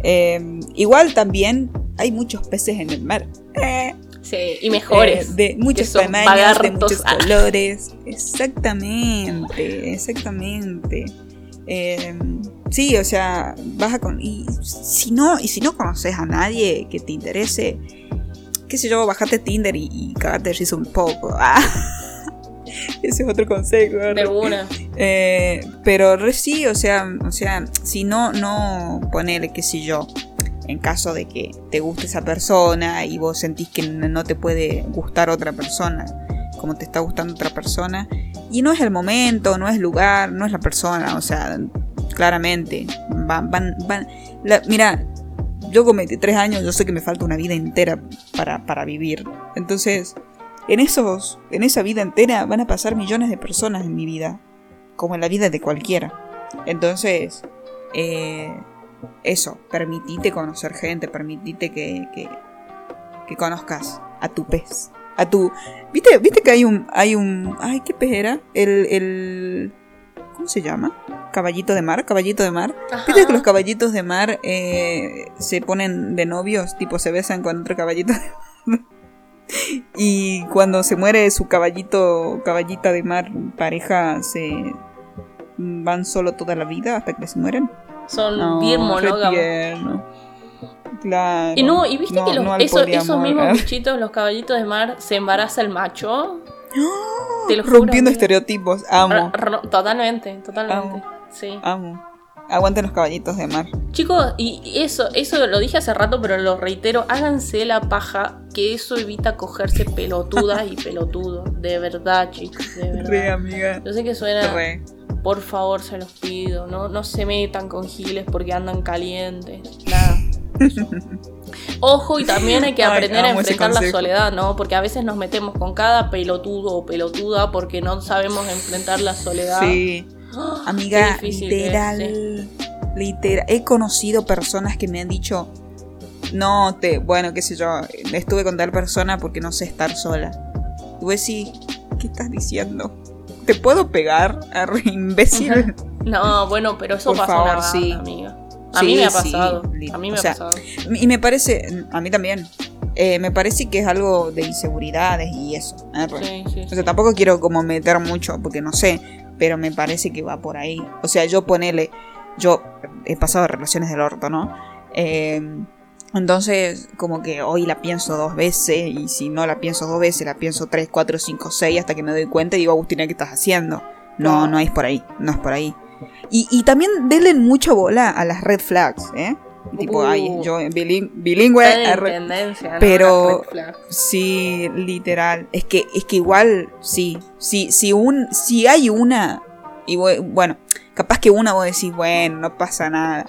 S1: Em, igual también hay muchos peces en el mar.
S3: Eh, sí, y mejores.
S1: Eh, de muchos tamaños, de muchos colores. Exactamente, exactamente. Em, sí, o sea, vas a con. Y si no, y si no conoces a nadie que te interese, qué sé yo, bajate Tinder y, y cagate de un poco. Ah. Ese es otro consejo.
S3: De una.
S1: Eh, pero sí, o sea, o sea, si no, no poner, qué sé yo, en caso de que te guste esa persona y vos sentís que no te puede gustar otra persona como te está gustando otra persona. Y no es el momento, no es el lugar, no es la persona, o sea, claramente. Van, van, van. mira, yo con 23 años, yo sé que me falta una vida entera para, para vivir. Entonces, en, esos, en esa vida entera van a pasar millones de personas en mi vida, como en la vida de cualquiera. Entonces, eh, eso, permitite conocer gente, permitite que, que, que, conozcas a tu pez. A tu. ¿Viste, ¿Viste que hay un. hay un. Ay, ¿qué pez era? El. el ¿Cómo se llama? Caballito de mar, caballito de mar. ¿Viste que los caballitos de mar eh, se ponen de novios? Tipo se besan con otro caballito de mar. Y cuando se muere su caballito, caballita de mar, pareja, se van solo toda la vida hasta que se mueren.
S3: Son
S1: No,
S3: bien monógamos.
S1: Claro.
S3: Y no, y viste
S1: No,
S3: que los,
S1: no
S3: esos mismos
S1: ¿eh?
S3: bichitos, los caballitos de mar, se embaraza el macho. Te lo juro,
S1: Rompiendo estereotipos. Amo,
S3: r- totalmente, totalmente.
S1: Amo.
S3: Sí.
S1: amo. Aguanten los caballitos de mar.
S3: Chicos, y eso, eso lo dije hace rato, pero lo reitero, háganse la paja, que eso evita cogerse pelotudas y pelotudos. De verdad, chicos, de
S1: Re,
S3: verdad.
S1: amiga.
S3: Yo sé que suena,
S1: Re.
S3: por favor, se los pido, no, no se metan con giles porque andan calientes. Nada. Ojo, y también hay que
S1: Ay,
S3: aprender a enfrentar la soledad, ¿no? Porque a veces nos metemos con cada pelotudo o pelotuda porque no sabemos enfrentar la soledad.
S1: Sí. Amiga,
S3: difícil
S1: literal.
S3: sí.
S1: Literal. He conocido personas que me han dicho. No, te. Bueno, qué sé yo. Estuve con tal persona porque no sé estar sola. Y vos decís, ¿qué estás diciendo? ¿Te puedo pegar? Arre, imbécil.
S3: No, bueno, pero eso
S1: Por
S3: pasa
S1: favor,
S3: una banda,
S1: sí.
S3: amiga. A
S1: Sí,
S3: mí me ha pasado. a mí me
S1: o sea,
S3: ha pasado.
S1: Y me parece. A mí también. eh, me parece que es algo de inseguridades y eso.
S3: Sí, sí,
S1: O sea, tampoco quiero como meter mucho porque no sé, pero me parece que va por ahí. O sea, yo ponele, yo he pasado relaciones del orto, ¿no? Eh, entonces, como que hoy la pienso dos veces y si no la pienso dos veces, la pienso tres, cuatro, cinco, seis hasta que me doy cuenta y digo, Agustina, ¿qué estás haciendo? No, no es por ahí, no es por ahí. Y, y también denle mucha bola a las red flags, ¿eh? Tipo,
S3: Uh.
S1: ay, yo bilin- bilingüe, pero-. Sí, literal. Es que, es que igual, sí. Si, si, un, si hay una, y bu- bueno, capaz que una vos decís, bueno, no pasa nada.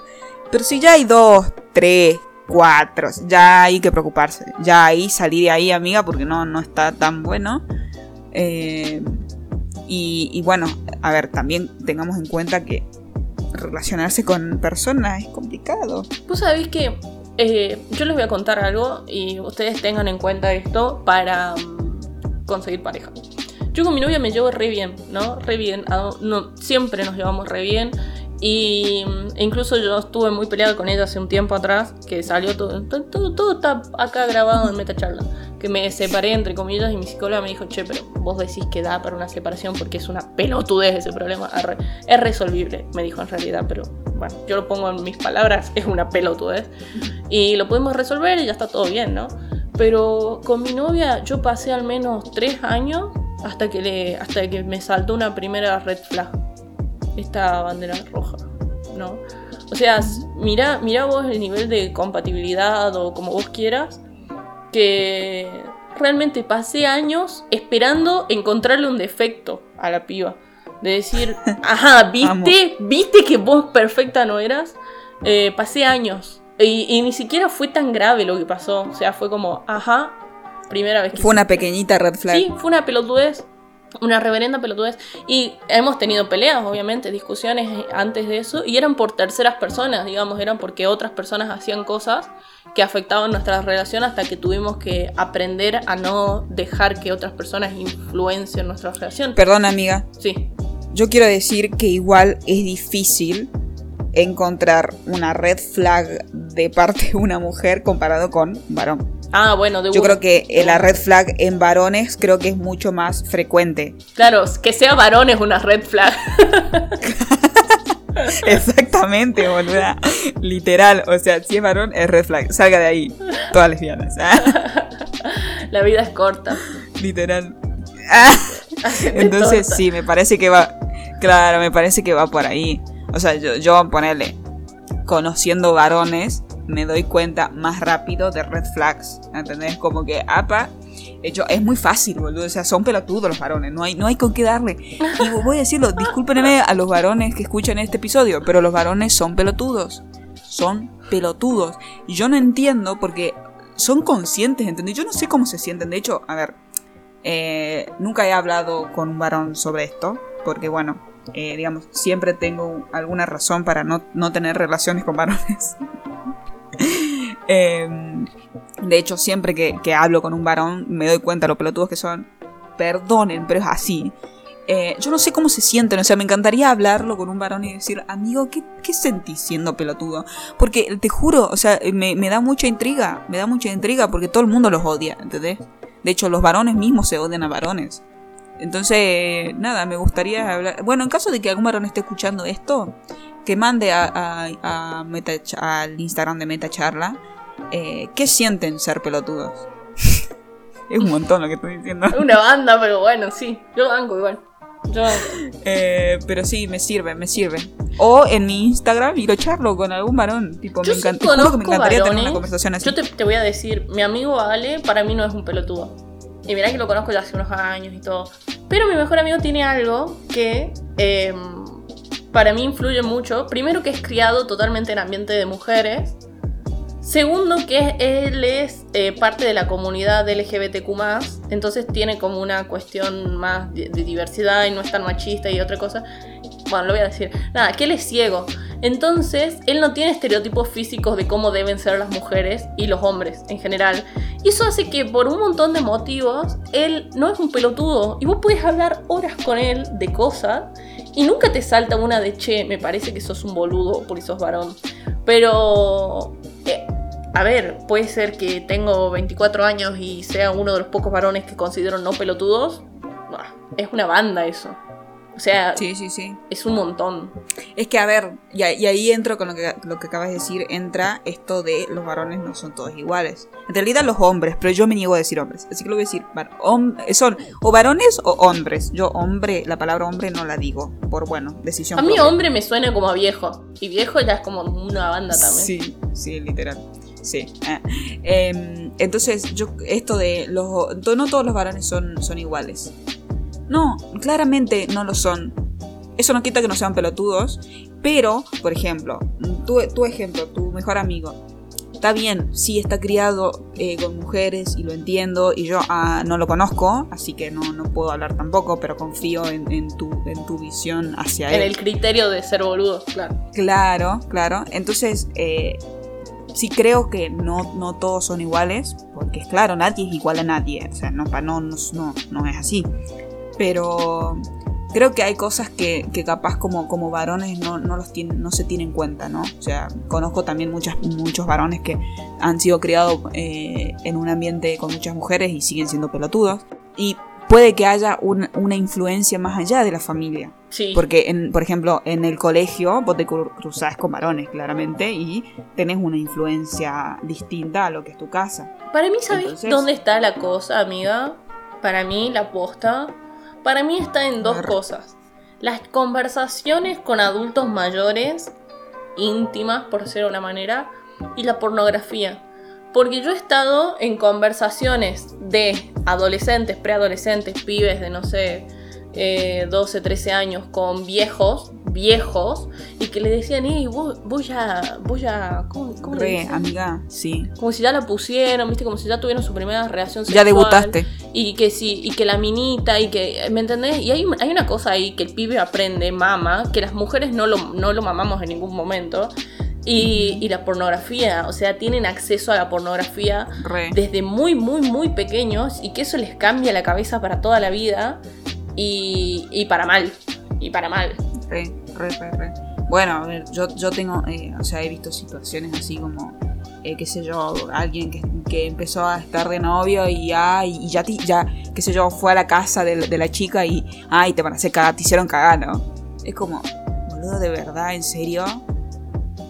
S1: Pero si ya hay dos, tres, cuatro, ya hay que preocuparse. Ya ahí salí de ahí, amiga, porque no, no está tan bueno. Eh, y, y bueno, a ver, también tengamos en cuenta que relacionarse con personas es complicado.
S3: Vos sabés que eh, yo les voy a contar algo y ustedes tengan en cuenta esto para mm, conseguir pareja. Yo con mi novia me llevo re bien, ¿no? Re bien. siempre nos llevamos re bien. Y mm, incluso yo estuve muy peleada con ella hace un tiempo atrás, que salió todo, todo, todo está acá grabado en Metacharla. Que me separé entre comillas y mi psicóloga me dijo, che, pero vos decís que da para una separación porque es una pelotudez ese problema. Es resolvible, me dijo en realidad, pero bueno, yo lo pongo en mis palabras, es una pelotudez. Y lo podemos resolver y ya está todo bien, ¿no? Pero con mi novia yo pasé al menos tres años hasta que, le, hasta que me saltó una primera red flag. Esta bandera roja, ¿no? O sea, mira, mira vos el nivel de compatibilidad o como vos quieras, que realmente pasé años esperando encontrarle un defecto a la piba. De decir, ajá. ¿viste? ¿Viste que vos perfecta no eras? Eh, pasé años. Y, y ni siquiera fue tan grave lo que pasó. O sea, fue como, ajá, primera vez que...
S1: Fue una pequeñita red flag.
S3: Sí, fue una pelotudez. Una reverenda pelotudez. Y hemos tenido peleas, obviamente, discusiones antes de eso. Y eran por terceras personas, digamos. Eran porque otras personas hacían cosas que afectaban nuestra relación hasta que tuvimos que aprender a no dejar que otras personas influencien nuestra relación.
S1: Perdón, amiga.
S3: Sí,
S1: Yo quiero decir que igual es difícil encontrar una red flag de parte de una mujer comparado con un varón.
S3: Ah, bueno, de
S1: Yo creo que eh, la red flag en varones creo que es mucho más frecuente.
S3: Claro, que sea varón es una red flag.
S1: Exactamente, boluda. Literal. O sea, si es varón, es red flag. Salga de ahí. Todas lesbianas.
S3: La vida es corta.
S1: Literal. Entonces, sí, me parece que va. Claro, me parece que va por ahí. O sea, yo, yo ponerle. Conociendo varones, me doy cuenta más rápido de red flags. ¿Entendés? Como que, apa. Hecho, es muy fácil, boludo. O sea, son pelotudos los varones. No hay, no hay con qué darle. Y voy a decirlo, discúlpenme a los varones que escuchan este episodio, pero los varones son pelotudos. Son pelotudos. Yo no entiendo porque son conscientes, ¿entendés? Yo no sé cómo se sienten. De hecho, a ver, eh, nunca he hablado con un varón sobre esto, porque bueno, eh, digamos, siempre tengo alguna razón para no, no tener relaciones con varones. Em, de hecho, siempre que, hablo con un varón me doy cuenta de lo pelotudos que son. Perdonen, pero es así. Eh, yo no sé cómo se sienten, o sea, me encantaría hablarlo con un varón y decir, amigo, ¿qué, qué sentís siendo pelotudo? Porque te juro, o sea, me, me da mucha intriga, me da mucha intriga porque todo el mundo los odia, ¿entendés? De hecho, los varones mismos se odian a varones. Entonces, nada, me gustaría hablar. Bueno, en caso de que algún varón esté escuchando esto, que mande a, a- a Meta- al Instagram de Metacharla eh, qué sienten ser pelotudos. es un montón lo que estoy diciendo.
S3: Es una banda, pero bueno, sí. Yo banco igual. Yo banco.
S1: Eh, pero sí, me sirve, me sirve. O en mi Instagram y lo charlo con algún varón. Tipo,
S3: Yo
S1: me
S3: sí
S1: encanta. Juro que me
S3: conozco
S1: encantaría tener una
S3: varones.
S1: conversación así.
S3: Yo te, te voy a decir, mi amigo Ale para mí no es un pelotudo. Y mirá que lo conozco ya hace unos años y todo. Pero mi mejor amigo tiene algo que eh, para mí influye mucho. Primero que es criado totalmente en ambiente de mujeres. Segundo que él es eh, parte de la comunidad LGBTQ+, entonces tiene como una cuestión más de, de diversidad y no es tan machista y otra cosa. Bueno, lo voy a decir. Nada, que él es ciego. Entonces, él no tiene estereotipos físicos de cómo deben ser las mujeres y los hombres en general. Y eso hace que por un montón de motivos, él no es un pelotudo. Y vos podés hablar horas con él de cosas y nunca te salta una de, che, me parece que sos un boludo porque sos varón. Pero, eh, a ver, puede ser que tengo 24 años y sea uno de los pocos varones que considero no pelotudos. Es una banda eso. O sea,
S1: Sí, sí, sí.
S3: es un montón.
S1: Es que, a ver, y, ahí entro con lo que, lo que acabas de decir, entra esto de los varones no son todos iguales. En realidad los hombres, pero yo me niego a decir hombres. Así que lo voy a decir, hom- son o varones o hombres. Yo hombre, la palabra hombre no la digo, por, bueno, decisión
S3: A mí
S1: propia.
S3: hombre me suena como a viejo. Y viejo ya es como una banda también.
S1: Sí, sí, literal. Sí. Em, entonces, yo, esto de los. No todos los varones son, son iguales. No, claramente no lo son. Eso no quita que no sean pelotudos. Pero, por ejemplo, tu, tu ejemplo, tu mejor amigo. Está bien, sí está criado eh, con mujeres y lo entiendo. Y yo ah, no lo conozco, así que no, no puedo hablar tampoco, pero confío en, en tu, en tu visión hacia él.
S3: En el criterio de ser boludo, claro.
S1: Claro, claro. Entonces, eh, sí creo que no, no todos son iguales, porque es claro, nadie es igual a nadie. O sea, no, no, no, no es así. Pero creo que hay cosas que, que capaz como, como varones no, no, los tienen, no se tienen en cuenta, ¿no? O sea, conozco también muchas, muchos varones que han sido criados eh, en un ambiente con muchas mujeres y siguen siendo pelotudos. Y puede que haya un- una influencia más allá de la familia.
S3: Sí.
S1: Porque, en, por ejemplo, en el colegio vos te cru- cruzás con varones, claramente, y tenés una influencia distinta a lo que es tu casa.
S3: Para mí, ¿sabes
S1: Entonces-
S3: dónde está la cosa, amiga? Para mí, la posta. Para mí está en dos cosas. Las conversaciones con adultos mayores, íntimas, por decirlo de una manera, y la pornografía. Porque yo he estado en conversaciones de adolescentes, preadolescentes, pibes de no sé, eh, 12, 13 años con viejos, viejos, y que le decían, eh, vos, vos ya, vos ya, ¿cómo, cómo le
S1: Re, amiga, sí.
S3: Como si ya la pusieron, viste, como si ya tuvieron su primera relación
S1: Ya
S3: sexual.
S1: debutaste.
S3: Y que sí, y que la minita, y que, ¿me entendés? Y hay, hay una cosa ahí que el pibe aprende, mama, que las mujeres no lo, no lo mamamos en ningún momento. Y, y la pornografía, o sea, tienen acceso a la pornografía
S1: Re.
S3: desde muy, muy, muy pequeños y que eso les cambia la cabeza para toda la vida y, y para mal, y para mal.
S1: Re, Bueno, a ver, yo, yo tengo, eh, o sea, he visto situaciones así como, eh, qué sé yo, alguien que, que empezó a estar de novio y, ay, y ya, ya, qué sé yo, fue a la casa de, la chica y, ay, te van a hacer te hicieron cagar, ¿no? Es como, boludo, de verdad, en serio.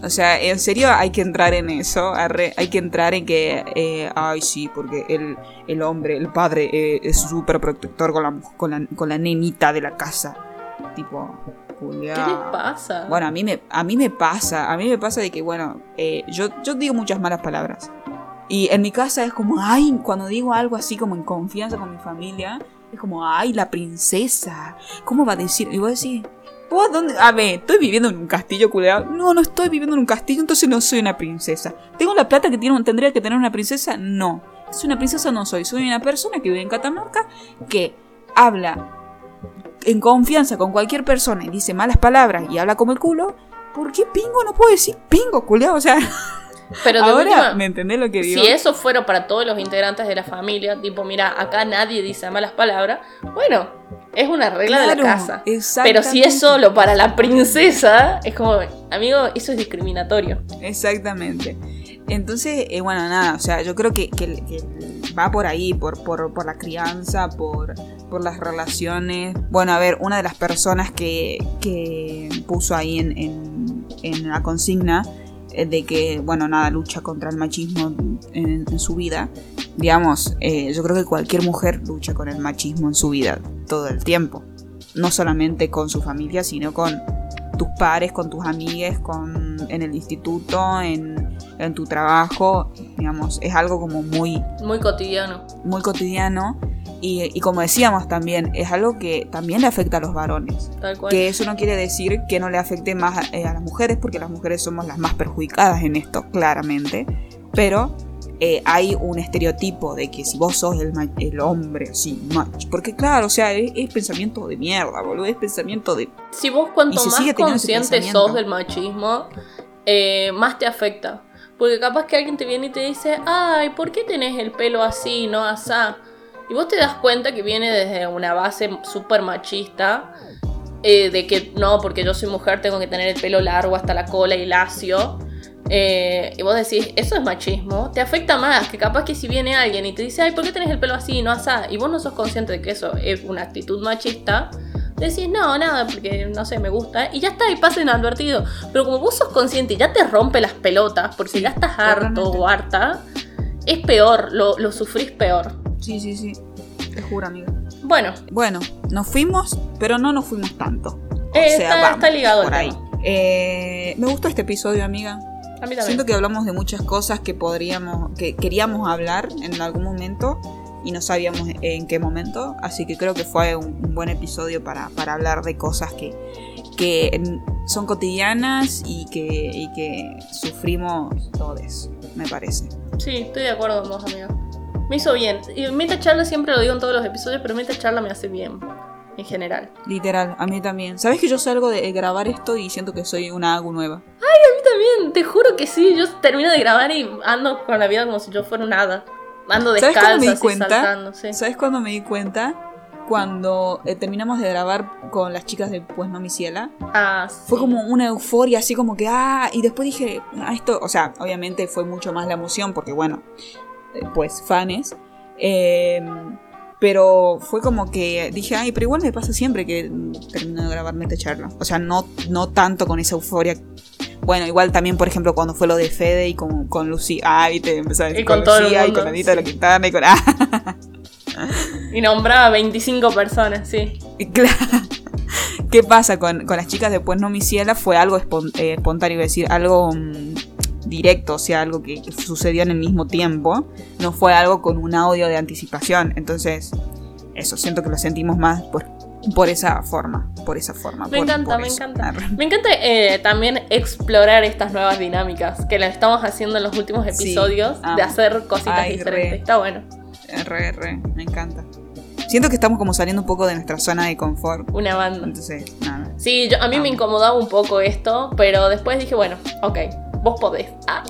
S1: O sea, en serio hay que entrar en eso, hay que entrar en que, eh, ay, sí, porque el, el hombre, el padre, eh, es súper protector con la, con, la, con la nenita de la casa. Tipo,
S3: ¿Qué
S1: Julia.
S3: les pasa?
S1: Bueno, a mí me, a mí me pasa, a mí me pasa de que, bueno, eh, yo, yo digo muchas malas palabras. Y en mi casa es como, ay, cuando digo algo así como en confianza con mi familia, es como, ay, la princesa. ¿Cómo va a decir? Y voy a decir, ¿vos dónde? A ver, ¿estoy viviendo en un castillo culeado? No, no estoy viviendo en un castillo, entonces no soy una princesa. ¿Tengo la plata que tiene, tendría que tener una princesa? No. Soy una princesa, no soy. Soy una persona que vive en Catamarca que habla en confianza con cualquier persona y dice malas palabras y habla como el culo, ¿por qué pingo no puedo decir pingo, culiao? O sea,
S3: Pero de
S1: ahora
S3: última,
S1: me entendés lo que digo.
S3: Si eso fuera para todos los integrantes de la familia, tipo, mira, acá nadie dice malas palabras, bueno, es una regla de la casa. Pero si es solo para la princesa, es como, amigo, eso es discriminatorio.
S1: Exactamente. Entonces, eh, bueno, nada, o sea, yo creo que, que va por ahí, por, por, por la crianza, por, por las relaciones. Bueno, a ver, una de las personas que, que puso ahí en, en, en la consigna eh, de que, bueno, nada, lucha contra el machismo en, en su vida. Digamos, eh, yo creo que cualquier mujer lucha con el machismo en su vida todo el tiempo. No solamente con su familia, sino con tus pares, con tus amigues, con, en el instituto, en, en tu trabajo. Digamos, es algo como muy,
S3: Muy cotidiano.
S1: muy cotidiano. Y, y como decíamos también, es algo que también le afecta a los varones.
S3: Tal cual.
S1: Que eso no quiere decir que no le afecte más a, eh, a las mujeres, porque las mujeres somos las más perjudicadas en esto, claramente. Pero eh, hay un estereotipo de que si vos sos el, el hombre así, macho. Porque claro, o sea, es, es pensamiento de mierda, boludo. Es pensamiento de.
S3: Si vos cuanto más consciente sos del machismo, eh, más te afecta. Porque capaz que alguien te viene y te dice, ay, ¿por qué tenés el pelo así, no asá? Y vos te das cuenta que viene desde una base súper machista, eh, de que no, porque yo soy mujer tengo que tener el pelo largo hasta la cola y lacio. Eh, y vos decís, eso es machismo, te afecta más que capaz que si viene alguien y te dice, ay, ¿por qué tenés el pelo así y no asá? Y vos no sos consciente de que eso es una actitud machista, decís, no, nada, porque no sé, me gusta, y ya está, y pasen advertido. Pero como vos sos consciente y ya te rompe las pelotas, porque ya estás harto
S1: totalmente.
S3: o harta, es peor, lo, lo sufrís peor.
S1: Sí, sí, sí. Te juro, amiga.
S3: Bueno,
S1: Bueno, nos fuimos, pero no nos fuimos tanto. O
S3: Eh,
S1: sea,
S3: está-
S1: vamos
S3: está ligado
S1: por ahí. Eh, me gustó este episodio, amiga.
S3: a mí también.
S1: Siento que hablamos de muchas cosas que podríamos, que queríamos hablar en algún momento y no sabíamos en qué momento. Así que creo que fue un, un buen episodio para, para hablar de cosas que, que son cotidianas y que, y que sufrimos todos, me parece.
S3: Sí, estoy de acuerdo con vos, amiga. Me hizo bien. Y Meta Charla siempre lo digo en todos los episodios, pero Meta Charla me hace bien. En general.
S1: Literal, a mí también. ¿Sabes que yo salgo de grabar esto y siento que soy una Agu nueva?
S3: A mí también, te juro que sí. Yo termino de grabar y ando con la vida como si yo fuera un hada. Ando
S1: ¿Sabes
S3: descalza,
S1: cuándo me di cuenta?
S3: saltando, sí.
S1: ¿Sabes cuándo me di cuenta? Cuando eh, terminamos de grabar con las chicas de Pues no mi ciela.
S3: Ah, sí.
S1: Fue como una euforia, así como que, ah, y después dije, ah, esto, o sea, obviamente fue mucho más la emoción, porque bueno, eh, pues fanes. Eh, pero fue como que dije, ay, pero igual me pasa siempre que termino de grabar esta charla. O sea, no, no tanto con esa euforia. Bueno, igual también, por ejemplo, cuando fue lo de Fede y con, con Lucy, ay, te empezó a decir
S3: Y con todo el
S1: Lucía y con Anita de la
S3: sí.
S1: Quintana y con. Ah,
S3: Y nombraba 25 personas, sí.
S1: Claro. ¿Qué pasa con, con las chicas de Pues no mi ciela? Fue algo eh, espontáneo, es decir, algo mm, directo, o sea, algo que, que sucedió en el mismo tiempo. No fue algo con un audio de anticipación. Entonces, eso, siento que lo sentimos más por, por esa forma. Por esa forma.
S3: Me
S1: por-
S3: encanta,
S1: por
S3: me encanta. Me encanta eh, también explorar estas nuevas dinámicas que las estamos haciendo en los últimos
S1: Sí,
S3: episodios de hacer cositas
S1: Ay,
S3: diferentes.
S1: re.
S3: Está bueno.
S1: Re, re, me encanta. Siento que estamos como saliendo un poco de nuestra zona de confort.
S3: Una banda.
S1: Entonces, nada.
S3: Sí, yo, a mí me incomodaba un poco esto, pero después dije, bueno, ok, vos podés. Ah,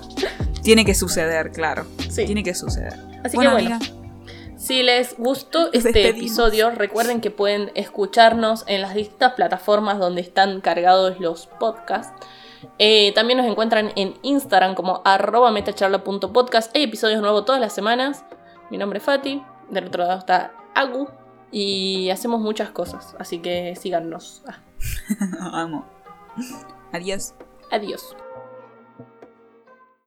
S1: Tiene que suceder, claro.
S3: sí.
S1: Tiene que suceder.
S3: Así
S1: bueno,
S3: que bueno.
S1: amiga,
S3: Si les gustó este
S1: despedimos.
S3: episodio, recuerden que pueden escucharnos en las distintas plataformas donde están cargados los podcasts. Eh, también nos encuentran en Instagram como arroba metacharla.podcast. Hay episodios nuevos todas las semanas. Mi nombre es Fati. Del otro lado está Agu. Y hacemos muchas cosas. Así que síganos. Ah,
S1: amo. Adiós.
S3: adiós.